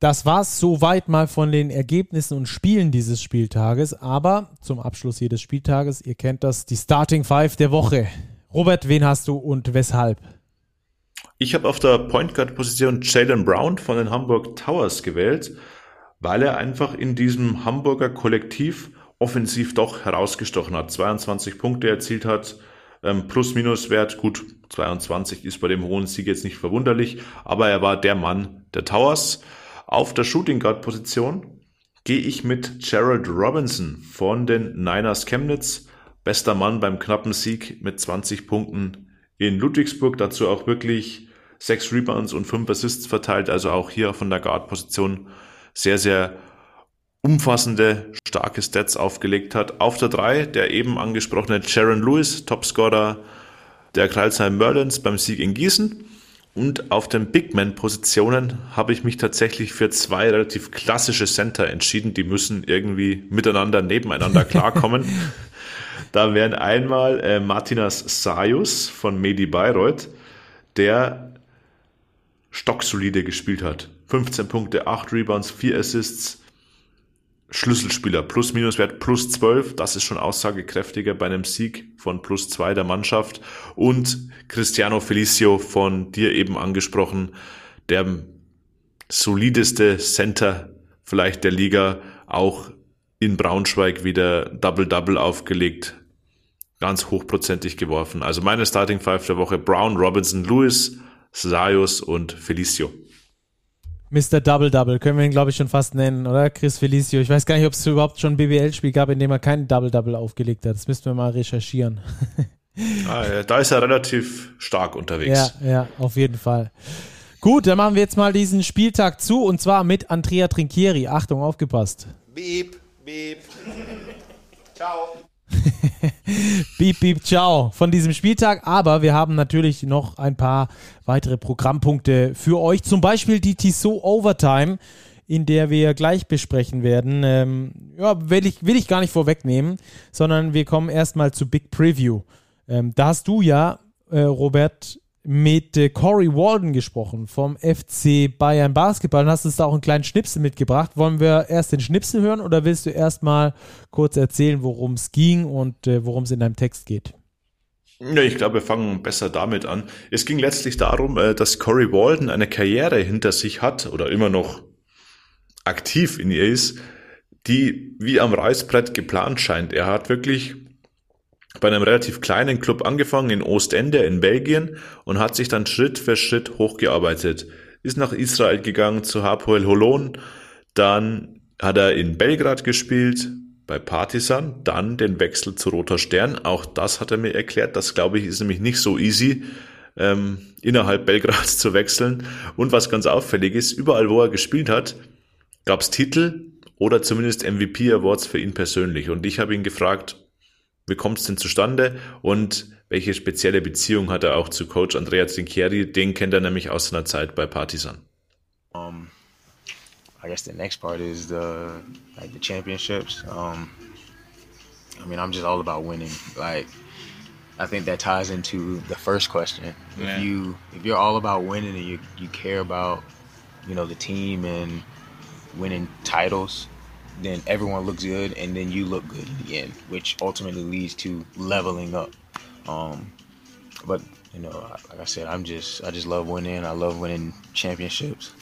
Das war's soweit mal von den Ergebnissen und Spielen dieses Spieltages, aber zum Abschluss jedes Spieltages, ihr kennt das, die Starting Five der Woche. Robert, wen hast du und weshalb? Ich habe auf der Point Guard Position Jalen Brown von den Hamburg Towers gewählt, weil er einfach in diesem Hamburger Kollektiv offensiv doch herausgestochen hat. 22 Punkte erzielt hat, ähm, Plus-Minus-Wert, gut, 22 ist bei dem hohen Sieg jetzt nicht verwunderlich, aber er war der Mann der Towers. Auf der Shooting Guard Position gehe ich mit Gerald Robinson von den Niners Chemnitz. Bester Mann beim knappen Sieg mit 20 Punkten in Ludwigsburg. Dazu auch wirklich sechs Rebounds und fünf Assists verteilt, also auch hier von der Guard-Position sehr, sehr umfassende, starke Stats aufgelegt hat. Auf der drei der eben angesprochene Sharon Lewis, Topscorer der Kreilsheim Merlins beim Sieg in Gießen. Und auf den Bigman-Positionen habe ich mich tatsächlich für zwei relativ klassische Center entschieden. Die müssen irgendwie miteinander, nebeneinander klarkommen. da wären einmal äh, Martinas Sayus von Medi Bayreuth, der stocksolide gespielt hat. 15 Punkte, 8 Rebounds, 4 Assists. Schlüsselspieler, Plus-Minus-Wert plus 12, das ist schon aussagekräftiger bei einem Sieg von plus 2 der Mannschaft. Und Cristiano Felicio von dir eben angesprochen, der solideste Center vielleicht der Liga, auch in Braunschweig wieder Double-Double aufgelegt, ganz hochprozentig geworfen. Also meine Starting Five der Woche, Brown, Robinson, Lewis, Sayus und Felicio. Mr. Double Double können wir ihn, glaube ich, schon fast nennen, oder? Chris Felicio. Ich weiß gar nicht, ob es überhaupt schon ein BBL-Spiel gab, in dem er keinen Double Double aufgelegt hat. Das müssten wir mal recherchieren. ah, da ist er relativ stark unterwegs. Ja, ja, auf jeden Fall. Gut, dann machen wir jetzt mal diesen Spieltag zu und zwar mit Andrea Trinchieri. Achtung, aufgepasst. Beep, beep. Ciao. beep, beep, ciao von diesem Spieltag. Aber wir haben natürlich noch ein paar weitere Programmpunkte für euch. Zum Beispiel die Tissot Overtime in der wir gleich besprechen werden. Ähm, ja, will ich, will ich gar nicht vorwegnehmen, sondern wir kommen erstmal zu Big Preview. Ähm, da hast du ja, äh, Robert, mit äh, Corey Walden gesprochen vom FC Bayern Basketball und hast uns da auch einen kleinen Schnipsel mitgebracht. Wollen wir erst den Schnipsel hören oder willst du erstmal kurz erzählen, worum es ging und äh, worum es in deinem Text geht? Ja, ich glaube, wir fangen besser damit an. Es ging letztlich darum, äh, dass Corey Walden eine Karriere hinter sich hat oder immer noch aktiv in ihr ist, die wie am Reißbrett geplant scheint. Er hat wirklich bei einem relativ kleinen Club angefangen in Ostende in Belgien und hat sich dann Schritt für Schritt hochgearbeitet. Ist nach Israel gegangen zu Hapoel Holon, dann hat er in Belgrad gespielt, bei Partisan, dann den Wechsel zu Roter Stern. Auch das hat er mir erklärt. Das glaube ich ist nämlich nicht so easy, ähm, innerhalb Belgrads zu wechseln. Und was ganz auffällig ist, überall wo er gespielt hat, gab es Titel oder zumindest MVP Awards für ihn persönlich. Und ich habe ihn gefragt, wie kommt es denn zustande und welche spezielle Beziehung hat er auch zu Coach Andrea Trinchieri? Den kennt er nämlich aus seiner Zeit bei Partisan. Um, I guess the next part is the like the championships. Um, I mean, I'm just all about winning. Like, I think that ties into the first question. Yeah. If you if you're all about winning and you you care about you know the team and winning titles, then everyone looks good, and then you look good in the end, which ultimately leads to leveling up. Um, but you know, like I said, I'm just I just love winning. I love winning championships.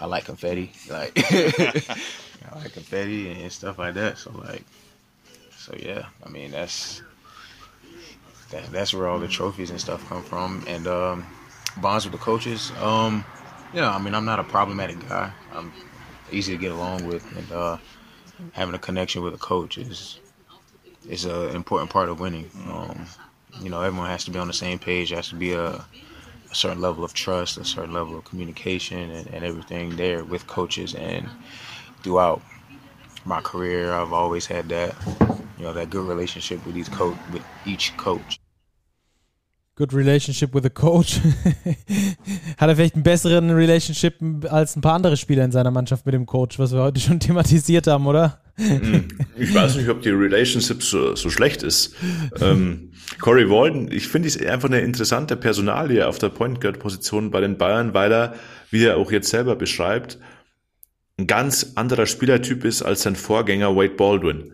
I like confetti, like I like confetti and stuff like that. So like, so yeah, I mean that's that, that's where all the trophies and stuff come from, and um, bonds with the coaches. Um, yeah, I mean I'm not a problematic guy. I'm easy to get along with, and uh, having a connection with a coach is is an important part of winning. Um, you know, everyone has to be on the same page. There has to be a, a certain level of trust, a certain level of communication, and, and everything there with coaches. And throughout my career, I've always had that, you know, that good relationship with each coach, with each coach. Good Relationship with a Coach. Hat er vielleicht einen besseren Relationship als ein paar andere Spieler in seiner Mannschaft mit dem Coach, was wir heute schon thematisiert haben, oder? Hm. Ich weiß nicht, ob die Relationship so, so schlecht ist. Ähm, Corey Walden, ich finde es einfach eine interessante Personalie auf der Point Guard Position bei den Bayern, weil er, wie er auch jetzt selber beschreibt, ein ganz anderer Spielertyp ist als sein Vorgänger Wade Baldwin.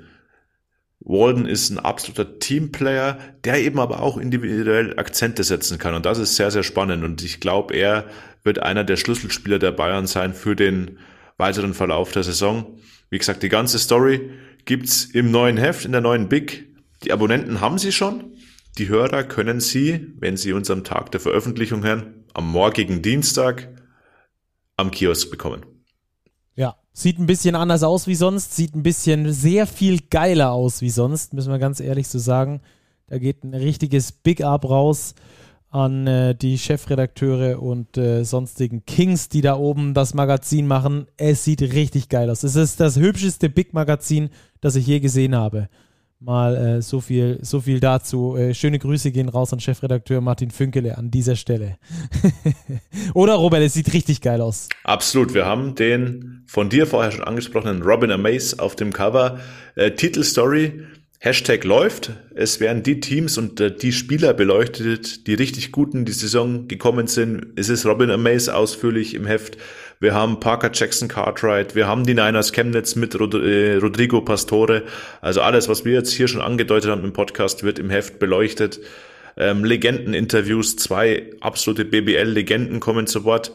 Walden ist ein absoluter Teamplayer, der eben aber auch individuell Akzente setzen kann. Und das ist sehr, sehr spannend. Und ich glaube, er wird einer der Schlüsselspieler der Bayern sein für den weiteren Verlauf der Saison. Wie gesagt, die ganze Story gibt's im neuen Heft, in der neuen Big. Die Abonnenten haben sie schon. Die Hörer können sie, wenn sie uns am Tag der Veröffentlichung hören, am morgigen Dienstag am Kiosk bekommen. Sieht ein bisschen anders aus wie sonst, sieht ein bisschen sehr viel geiler aus wie sonst, müssen wir ganz ehrlich so sagen. Da geht ein richtiges Big Up raus an äh, die Chefredakteure und äh, sonstigen Kings, die da oben das Magazin machen. Es sieht richtig geil aus. Es ist das hübscheste Big Magazin, das ich je gesehen habe. Mal äh, so, viel, so viel dazu. Äh, schöne Grüße gehen raus an Chefredakteur Martin Fünkele an dieser Stelle. Oder Robert, es sieht richtig geil aus. Absolut. Wir haben den von dir vorher schon angesprochenen Robin Amaze auf dem Cover. Äh, Titelstory. Hashtag läuft. Es werden die Teams und äh, die Spieler beleuchtet, die richtig gut in die Saison gekommen sind. Es ist Robin Amaze ausführlich im Heft wir haben Parker Jackson Cartwright, wir haben die Niners Chemnitz mit Rod äh, Rodrigo Pastore. Also alles, was wir jetzt hier schon angedeutet haben im Podcast, wird im Heft beleuchtet. Ähm, Legendeninterviews, zwei absolute BBL-Legenden kommen zu Wort.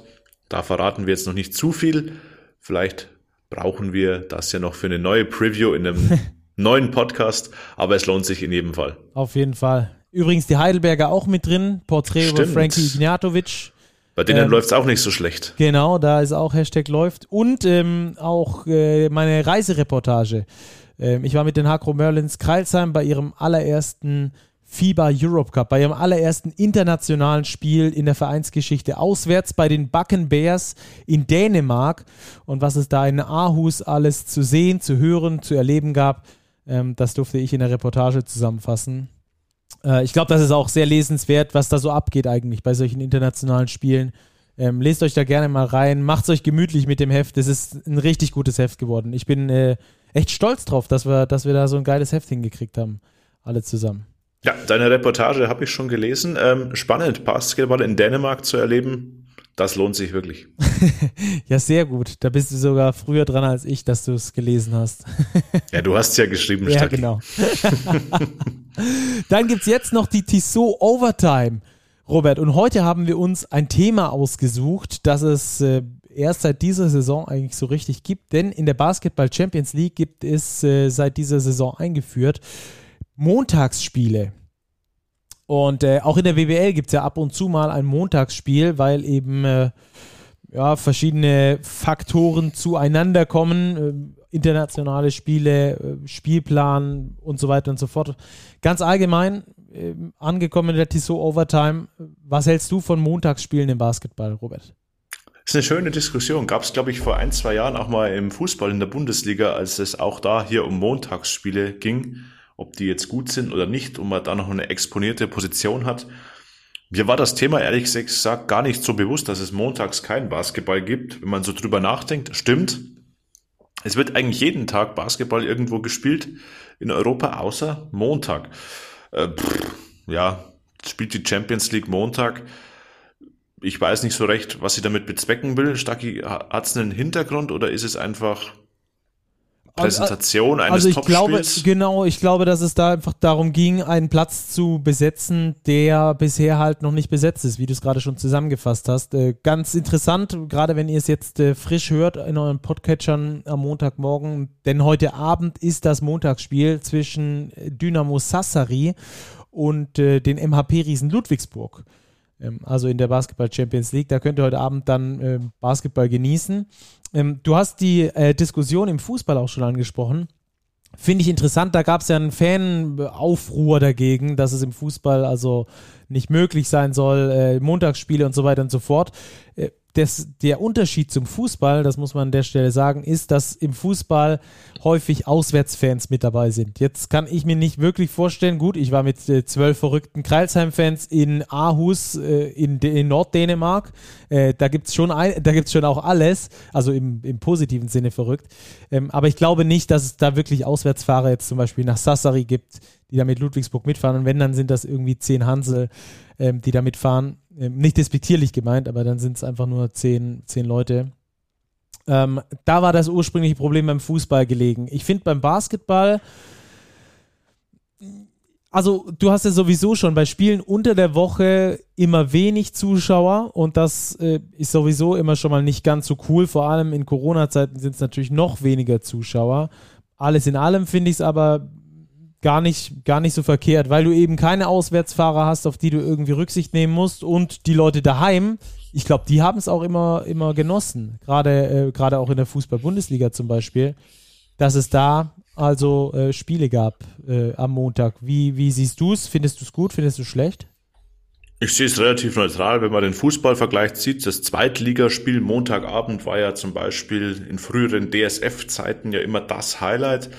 Da verraten wir jetzt noch nicht zu viel. Vielleicht brauchen wir das ja noch für eine neue Preview in einem neuen Podcast, aber es lohnt sich in jedem Fall. Auf jeden Fall. Übrigens die Heidelberger auch mit drin. Porträt Stimmt. über Frankie Ignatovic. Bei denen ähm, läuft es auch nicht so schlecht. Genau, da ist auch Hashtag läuft. Und ähm, auch äh, meine Reisereportage. Ähm, ich war mit den Hakro Merlins Kreilsheim bei ihrem allerersten FIBA Europe Cup, bei ihrem allerersten internationalen Spiel in der Vereinsgeschichte auswärts bei den Backen Bears in Dänemark. Und was es da in Aarhus alles zu sehen, zu hören, zu erleben gab, ähm, das durfte ich in der Reportage zusammenfassen. Äh, ich glaube, das ist auch sehr lesenswert, was da so abgeht eigentlich bei solchen internationalen Spielen. Ähm, lest euch da gerne mal rein, macht es euch gemütlich mit dem Heft. Es ist ein richtig gutes Heft geworden. Ich bin äh, echt stolz drauf, dass wir, dass wir da so ein geiles Heft hingekriegt haben. Alle zusammen. Ja, deine Reportage habe ich schon gelesen. Ähm, spannend, Basketball in Dänemark zu erleben. Das lohnt sich wirklich. ja, sehr gut. Da bist du sogar früher dran als ich, dass du es gelesen hast. ja, du hast es ja geschrieben. Ja, genau. Dann gibt es jetzt noch die Tissot Overtime. Robert, und heute haben wir uns ein Thema ausgesucht, das es äh, erst seit dieser Saison eigentlich so richtig gibt, denn in der Basketball Champions League gibt es äh, seit dieser Saison eingeführt Montagsspiele. Und äh, auch in der WBL gibt es ja ab und zu mal ein Montagsspiel, weil eben äh, ja, verschiedene Faktoren zueinander kommen. Äh, internationale Spiele, äh, Spielplan und so weiter und so fort. Ganz allgemein äh, angekommen in der Tissot Overtime. Was hältst du von Montagsspielen im Basketball, Robert? Das ist eine schöne Diskussion. Gab es, glaube ich, vor ein, zwei Jahren auch mal im Fußball in der Bundesliga, als es auch da hier um Montagsspiele ging ob die jetzt gut sind oder nicht und man da noch eine exponierte Position hat. Mir war das Thema ehrlich gesagt gar nicht so bewusst, dass es montags keinen Basketball gibt. Wenn man so drüber nachdenkt, stimmt. Es wird eigentlich jeden Tag Basketball irgendwo gespielt in Europa, außer Montag. Äh, pff, ja, spielt die Champions League Montag. Ich weiß nicht so recht, was sie damit bezwecken will. Stacki, hat es einen Hintergrund oder ist es einfach Präsentation eines also ich glaube, genau, ich glaube, dass es da einfach darum ging, einen Platz zu besetzen, der bisher halt noch nicht besetzt ist, wie du es gerade schon zusammengefasst hast. Äh, ganz interessant, gerade wenn ihr es jetzt äh, frisch hört in euren Podcatchern am Montagmorgen, denn heute Abend ist das Montagsspiel zwischen Dynamo Sassari und äh, den MHP-Riesen Ludwigsburg. Ähm, also in der Basketball Champions League. Da könnt ihr heute Abend dann äh, Basketball genießen. Ähm, du hast die äh, Diskussion im Fußball auch schon angesprochen. Finde ich interessant, da gab es ja einen Fanaufruhr dagegen, dass es im Fußball also nicht möglich sein soll, äh, Montagsspiele und so weiter und so fort. Äh, das, der Unterschied zum Fußball, das muss man an der Stelle sagen, ist, dass im Fußball häufig Auswärtsfans mit dabei sind. Jetzt kann ich mir nicht wirklich vorstellen, gut, ich war mit äh, zwölf verrückten Kreilsheim-Fans in Aarhus äh, in, in Norddänemark. Äh, da gibt es schon, schon auch alles, also im, im positiven Sinne verrückt. Ähm, aber ich glaube nicht, dass es da wirklich Auswärtsfahrer jetzt zum Beispiel nach Sassari gibt, die da mit Ludwigsburg mitfahren. Und wenn, dann sind das irgendwie zehn Hansel, ähm, die da mitfahren. Ähm, nicht despektierlich gemeint, aber dann sind es einfach nur zehn, zehn Leute. Ähm, da war das ursprüngliche Problem beim Fußball gelegen. Ich finde beim Basketball, also du hast ja sowieso schon bei Spielen unter der Woche immer wenig Zuschauer und das äh, ist sowieso immer schon mal nicht ganz so cool. Vor allem in Corona-Zeiten sind es natürlich noch weniger Zuschauer. Alles in allem finde ich es aber gar nicht, gar nicht so verkehrt, weil du eben keine Auswärtsfahrer hast, auf die du irgendwie Rücksicht nehmen musst und die Leute daheim, ich glaube, die haben es auch immer, immer genossen. Gerade, äh, gerade auch in der Fußball-Bundesliga zum Beispiel, dass es da also äh, Spiele gab äh, am Montag. Wie, wie siehst du es? Findest du es gut? Findest du es schlecht? Ich sehe es relativ neutral, wenn man den Fußballvergleich sieht. Das Zweitligaspiel Montagabend war ja zum Beispiel in früheren DSF-Zeiten ja immer das Highlight.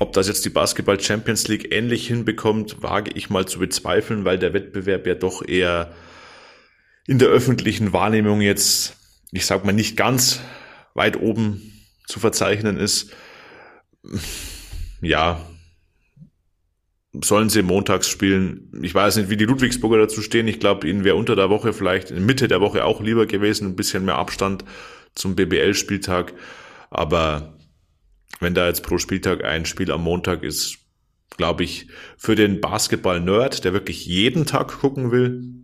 Ob das jetzt die Basketball Champions League ähnlich hinbekommt, wage ich mal zu bezweifeln, weil der Wettbewerb ja doch eher in der öffentlichen Wahrnehmung jetzt, ich sag mal, nicht ganz weit oben zu verzeichnen ist. Ja, sollen sie montags spielen. Ich weiß nicht, wie die Ludwigsburger dazu stehen. Ich glaube, ihnen wäre unter der Woche vielleicht in Mitte der Woche auch lieber gewesen, ein bisschen mehr Abstand zum BBL-Spieltag. Aber wenn da jetzt pro Spieltag ein Spiel am Montag ist, glaube ich, für den Basketball-Nerd, der wirklich jeden Tag gucken will,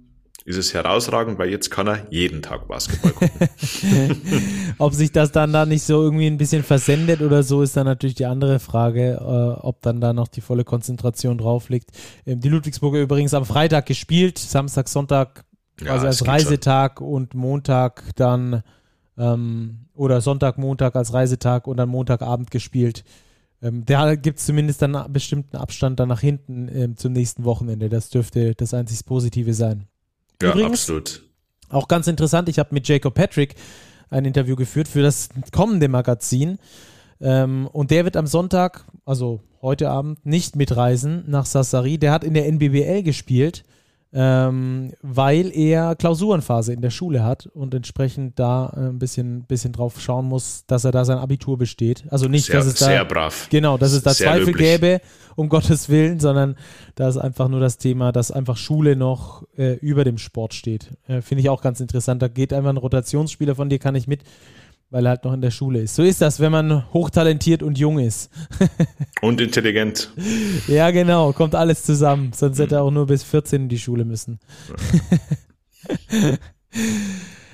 ist es herausragend, weil jetzt kann er jeden Tag Basketball gucken. ob sich das dann da nicht so irgendwie ein bisschen versendet oder so, ist dann natürlich die andere Frage, äh, ob dann da noch die volle Konzentration drauf liegt. Ähm, die Ludwigsburger übrigens am Freitag gespielt, Samstag, Sonntag ja, als Reisetag schon. und Montag dann ähm, oder Sonntag, Montag als Reisetag und dann Montagabend gespielt. Ähm, da gibt es zumindest dann einen bestimmten Abstand dann nach hinten ähm, zum nächsten Wochenende. Das dürfte das einzig Positive sein. Ja, Übrigens, absolut. Auch ganz interessant, ich habe mit Jacob Patrick ein Interview geführt für das kommende Magazin. Ähm, und der wird am Sonntag, also heute Abend, nicht mitreisen nach Sassari. Der hat in der NBBL gespielt ähm, weil er Klausurenphase in der Schule hat und entsprechend da äh, ein bisschen, bisschen drauf schauen muss, dass er da sein Abitur besteht. Also nicht, Sehr, dass es da, sehr brav. genau, dass es da Sehr Zweifel löblich. gäbe, um Gottes Willen, sondern da ist einfach nur das Thema, dass einfach Schule noch äh, über dem Sport steht. Äh, Finde ich auch ganz interessant. Da geht einfach ein Rotationsspieler von dir, kann ich mit, weil er halt noch in der Schule ist. So ist das, wenn man hochtalentiert und jung ist. Und intelligent. Ja, genau, kommt alles zusammen. Sonst hätte er auch nur bis 14 in die Schule müssen.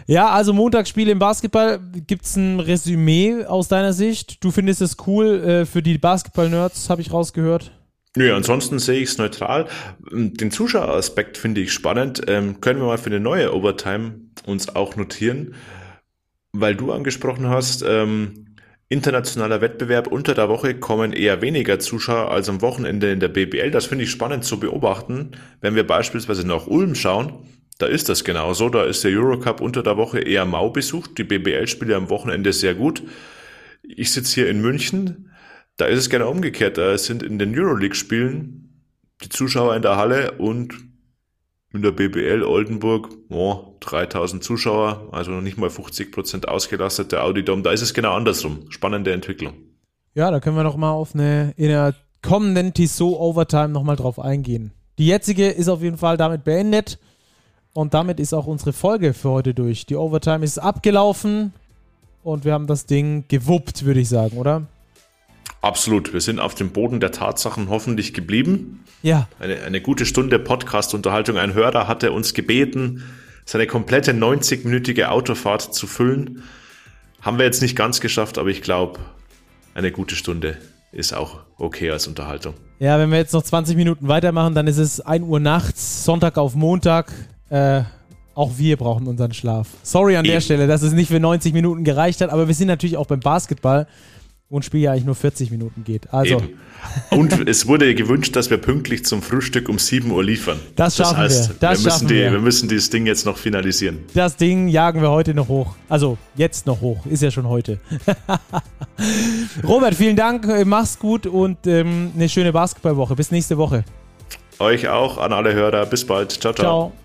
ja, also Montagsspiel im Basketball. Gibt es ein Resümee aus deiner Sicht? Du findest es cool äh, für die Basketball-Nerds, habe ich rausgehört. Nö, ansonsten sehe ich es neutral. Den Zuschaueraspekt finde ich spannend. Ähm, können wir mal für eine neue Overtime uns auch notieren, weil du angesprochen hast, ähm, internationaler Wettbewerb unter der Woche kommen eher weniger Zuschauer als am Wochenende in der BBL. Das finde ich spannend zu beobachten. Wenn wir beispielsweise nach Ulm schauen, da ist das genauso. Da ist der Eurocup unter der Woche eher mau besucht, die BBL-Spiele am Wochenende sehr gut. Ich sitze hier in München, da ist es genau umgekehrt. Da sind in den Euroleague-Spielen die Zuschauer in der Halle und in der BBL Oldenburg, oh, 3000 Zuschauer, also noch nicht mal 50 Prozent ausgelastet, der Audidom. Da ist es genau andersrum. Spannende Entwicklung. Ja, da können wir noch mal auf eine in der kommenden Tissot Overtime noch mal drauf eingehen. Die jetzige ist auf jeden Fall damit beendet und damit ist auch unsere Folge für heute durch. Die Overtime ist abgelaufen und wir haben das Ding gewuppt, würde ich sagen, oder? Absolut. Wir sind auf dem Boden der Tatsachen hoffentlich geblieben. Ja, Eine, eine gute Stunde Podcast-Unterhaltung. Ein Hörer hatte uns gebeten, seine komplette 90-minütige Autofahrt zu füllen. Haben wir jetzt nicht ganz geschafft, aber ich glaube, eine gute Stunde ist auch okay als Unterhaltung. Ja, wenn wir jetzt noch 20 Minuten weitermachen, dann ist es 1 Uhr nachts, Sonntag auf Montag. Äh, auch wir brauchen unseren Schlaf. Sorry an der Eben. Stelle, dass es nicht für 90 Minuten gereicht hat, aber wir sind natürlich auch beim Basketball, wo ein Spiel ja eigentlich nur 40 Minuten geht. Also, Eben. Und es wurde gewünscht, dass wir pünktlich zum Frühstück um 7 Uhr liefern. Das schaffen wir. Das wir, müssen die, wir. wir müssen dieses Ding jetzt noch finalisieren. das Ding jagen wir heute noch hoch. Also, jetzt noch hoch. Ist ja schon heute. Robert, vielen Dank. äh, Mach's gut und ähm, eine schöne Basketballwoche. Bis nächste Woche. Euch auch, an alle Hörer. Bis bald. ciao. ciao. Ciao.